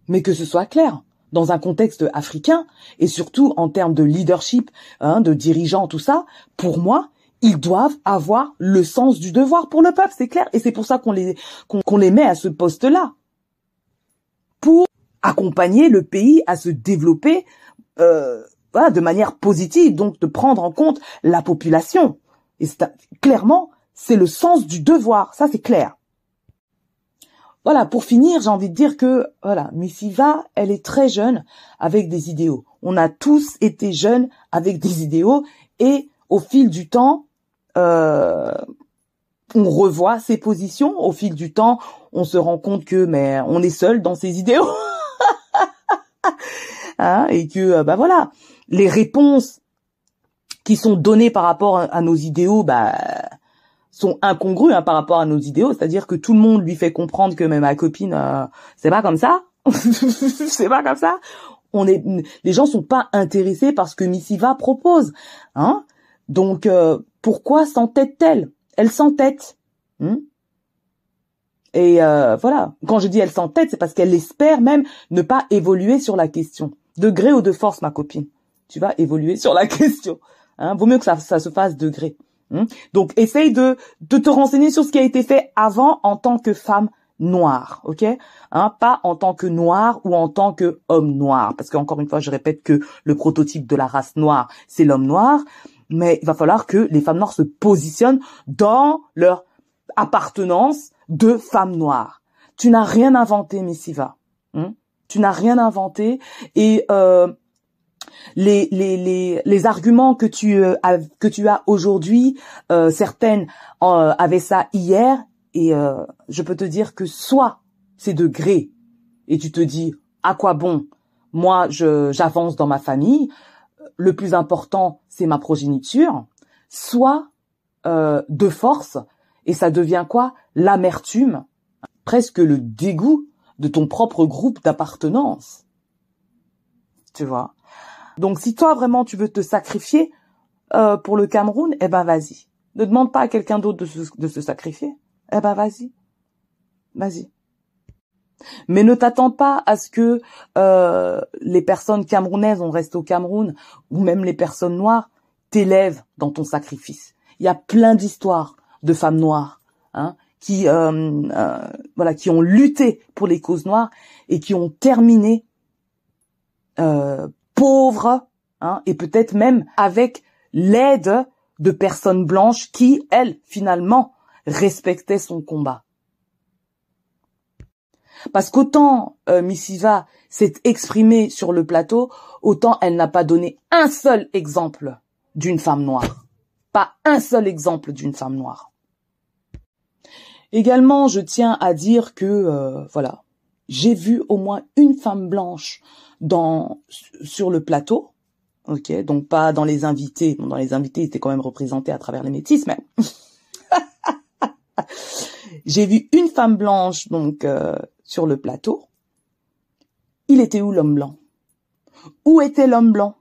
Mais que ce soit clair, dans un contexte africain, et surtout en termes de leadership, hein, de dirigeants, tout ça, pour moi, ils doivent avoir le sens du devoir pour le peuple, c'est clair. Et c'est pour ça qu'on les, qu'on les met à ce poste-là. Pour accompagner le pays à se développer euh, voilà, de manière positive, donc de prendre en compte la population. Et clairement, c'est le sens du devoir, ça c'est clair. Voilà, pour finir, j'ai envie de dire que voilà, Missiva, elle est très jeune avec des idéaux. On a tous été jeunes avec des idéaux et au fil du temps, euh, on revoit ses positions au fil du temps. On se rend compte que mais on est seul dans ses idéaux. hein, et que bah voilà, les réponses qui sont données par rapport à, nos idéaux, bah sont incongrues hein, par rapport à nos idéaux. C'est-à-dire que tout le monde lui fait comprendre que même ma copine, euh, c'est pas comme ça. c'est pas comme ça. On est, les gens sont pas intéressés par ce que Missiva propose, hein. Donc euh, pourquoi s'entête-t-elle? Elle s'entête. Hein et euh, voilà, quand je dis elle s'entête, c'est parce qu'elle espère même ne pas évoluer sur la question. De gré ou de force, ma copine. Tu vas évoluer sur la question. Hein Vaut mieux que ça, ça se fasse de gré. Hein Donc, essaye de, de te renseigner sur ce qui a été fait avant en tant que femme noire, ok? Hein, Pas en tant que noire ou en tant que homme noir, parce qu'encore une fois, je répète que le prototype de la race noire, c'est l'homme noir, mais il va falloir que les femmes noires se positionnent dans leur appartenance de femme noire. Tu n'as rien inventé, Missiva. Hein tu n'as rien inventé. Et euh, les, les, les, les arguments que tu euh, as, que tu as aujourd'hui, euh, certaines euh, avaient ça hier et euh, je peux te dire que soit c'est de gré et tu te dis à quoi bon? Moi je j'avance dans ma famille, le plus important c'est ma progéniture, soit de force et ça devient quoi? L'amertume, presque le dégoût de ton propre groupe d'appartenance. Tu vois? Donc si toi vraiment tu veux te sacrifier euh, pour le Cameroun, eh ben vas-y. Ne demande pas à quelqu'un d'autre de se, sacrifier. Eh ben vas-y. Vas-y. Mais ne t'attends pas à ce que euh, les personnes camerounaises, on reste au Cameroun, ou même les personnes noires, t'élèvent dans ton sacrifice. Il y a plein d'histoires de femmes noires, hein, qui euh, voilà, qui ont lutté pour les causes noires et qui ont terminé pauvres, hein, et peut-être même avec l'aide de personnes blanches qui, elles, finalement, respectaient son combat. Parce qu'autant euh, Missiva s'est exprimée sur le plateau, autant elle n'a pas donné un seul exemple d'une femme noire. Pas un seul exemple d'une femme noire. Également, je tiens à dire que euh, voilà, j'ai vu au moins une femme blanche dans sur le plateau. Ok, donc pas dans les invités. dans les invités, ils étaient quand même représentés à travers les métis, mais j'ai vu une femme blanche donc euh, sur le plateau. Il était où l'homme blanc? Où était l'homme blanc?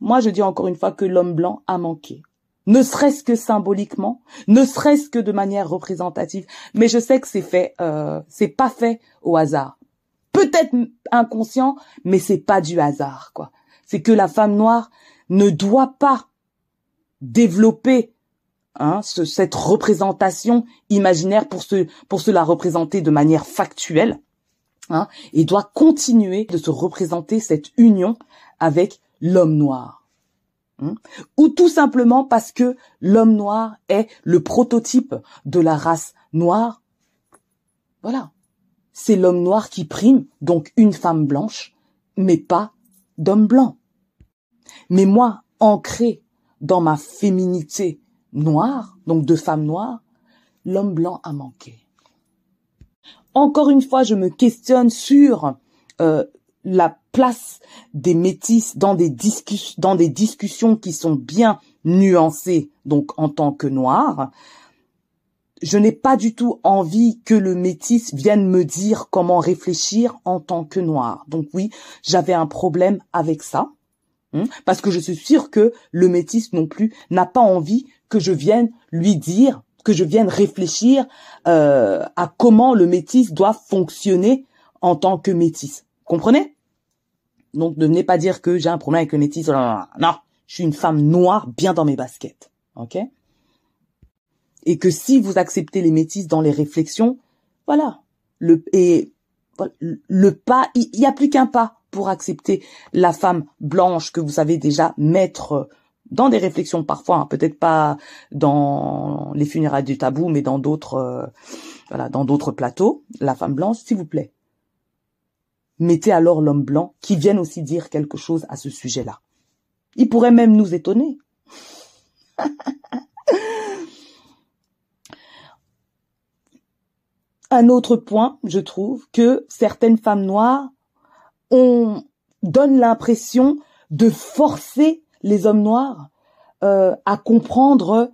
Moi, je dis encore une fois que l'homme blanc a manqué ne serait-ce que symboliquement, ne serait-ce que de manière représentative. Mais je sais que c'est fait, euh, c'est pas fait au hasard. Peut-être inconscient, mais c'est pas du hasard, quoi. C'est que la femme noire ne doit pas développer hein, cette représentation imaginaire pour se pour la représenter de manière factuelle, hein, et doit continuer de se représenter cette union avec l'homme noir. Hein? ou tout simplement parce que l'homme noir est le prototype de la race noire. Voilà. C'est l'homme noir qui prime, donc une femme blanche, mais pas d'homme blanc. Mais moi, ancré dans ma féminité noire, donc de femme noire, l'homme blanc a manqué. Encore une fois, je me questionne sur euh, la place des métis dans des, discussions qui sont bien nuancées, donc en tant que noir, je n'ai pas du tout envie que le métis vienne me dire comment réfléchir en tant que noir. Donc oui, j'avais un problème avec ça, hein, parce que je suis sûre que le métis non plus n'a pas envie que je vienne lui dire, que je vienne réfléchir euh, à comment le métis doit fonctionner en tant que métis. Comprenez? Donc ne venez pas dire que j'ai un problème avec le métis. Non, je suis une femme noire bien dans mes baskets. OK? Et que si vous acceptez les métis dans les réflexions, voilà. Le et le pas, il n'y a plus qu'un pas pour accepter la femme blanche que vous savez déjà mettre dans des réflexions parfois, hein, peut-être pas dans les funérailles du tabou, mais dans d'autres, euh, voilà, dans d'autres plateaux, la femme blanche, s'il vous plaît mettez alors l'homme blanc qui vienne aussi dire quelque chose à ce sujet-là. Il pourrait même nous étonner. un autre point, je trouve, que certaines femmes noires donnent l'impression de forcer les hommes noirs euh, à comprendre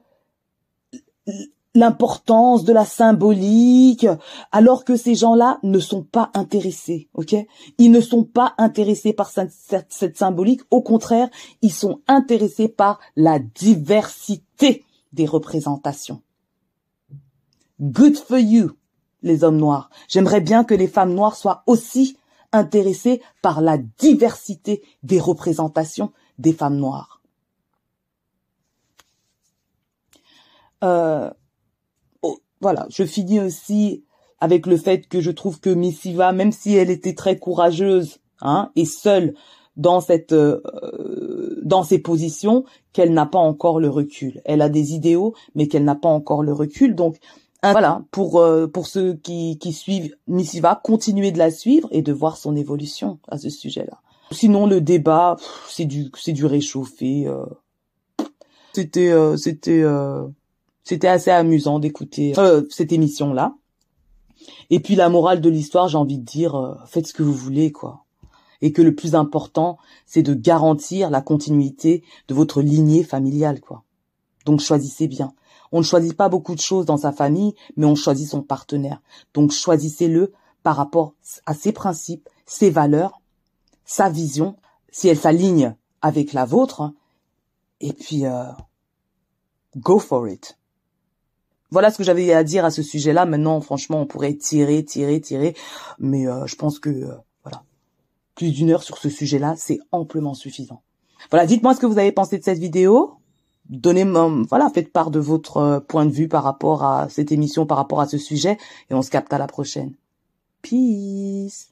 l'importance de la symbolique, alors que ces gens-là ne sont pas intéressés, ok? Ils ne sont pas intéressés par cette, symbolique, au contraire, ils sont intéressés par la diversité des représentations. Good for you, les hommes noirs. J'aimerais bien que les femmes noires soient aussi intéressées par la diversité des représentations des femmes noires. Euh, voilà, je finis aussi avec le fait que je trouve que Missiva, même si elle était très courageuse hein, et seule dans cette euh, dans ses positions, qu'elle n'a pas encore le recul. Elle a des idéaux, mais qu'elle n'a pas encore le recul. Donc voilà, pour euh, pour ceux qui, qui suivent Missiva, continuer de la suivre et de voir son évolution à ce sujet-là. Sinon, le débat, c'est du c'est du réchauffé. Euh. C'était c'était c'était assez amusant d'écouter euh, cette émission-là. Et puis la morale de l'histoire, j'ai envie de dire, euh, faites ce que vous voulez, quoi. Et que le plus important, c'est de garantir la continuité de votre lignée familiale, quoi. Donc choisissez bien. On ne choisit pas beaucoup de choses dans sa famille, mais on choisit son partenaire. Donc choisissez-le par rapport à ses principes, ses valeurs, sa vision, si elle s'aligne avec la vôtre. Et puis, euh, go for it. Voilà ce que j'avais à dire à ce sujet-là. Maintenant, franchement, on pourrait tirer, tirer, tirer, mais euh, je pense que euh, voilà, plus d'une heure sur ce sujet-là, c'est amplement suffisant. Voilà, dites-moi ce que vous avez pensé de cette vidéo. Donnez-moi, voilà, faites part de votre euh, point de vue par rapport à cette émission, par rapport à ce sujet, et on se capte à la prochaine. Peace.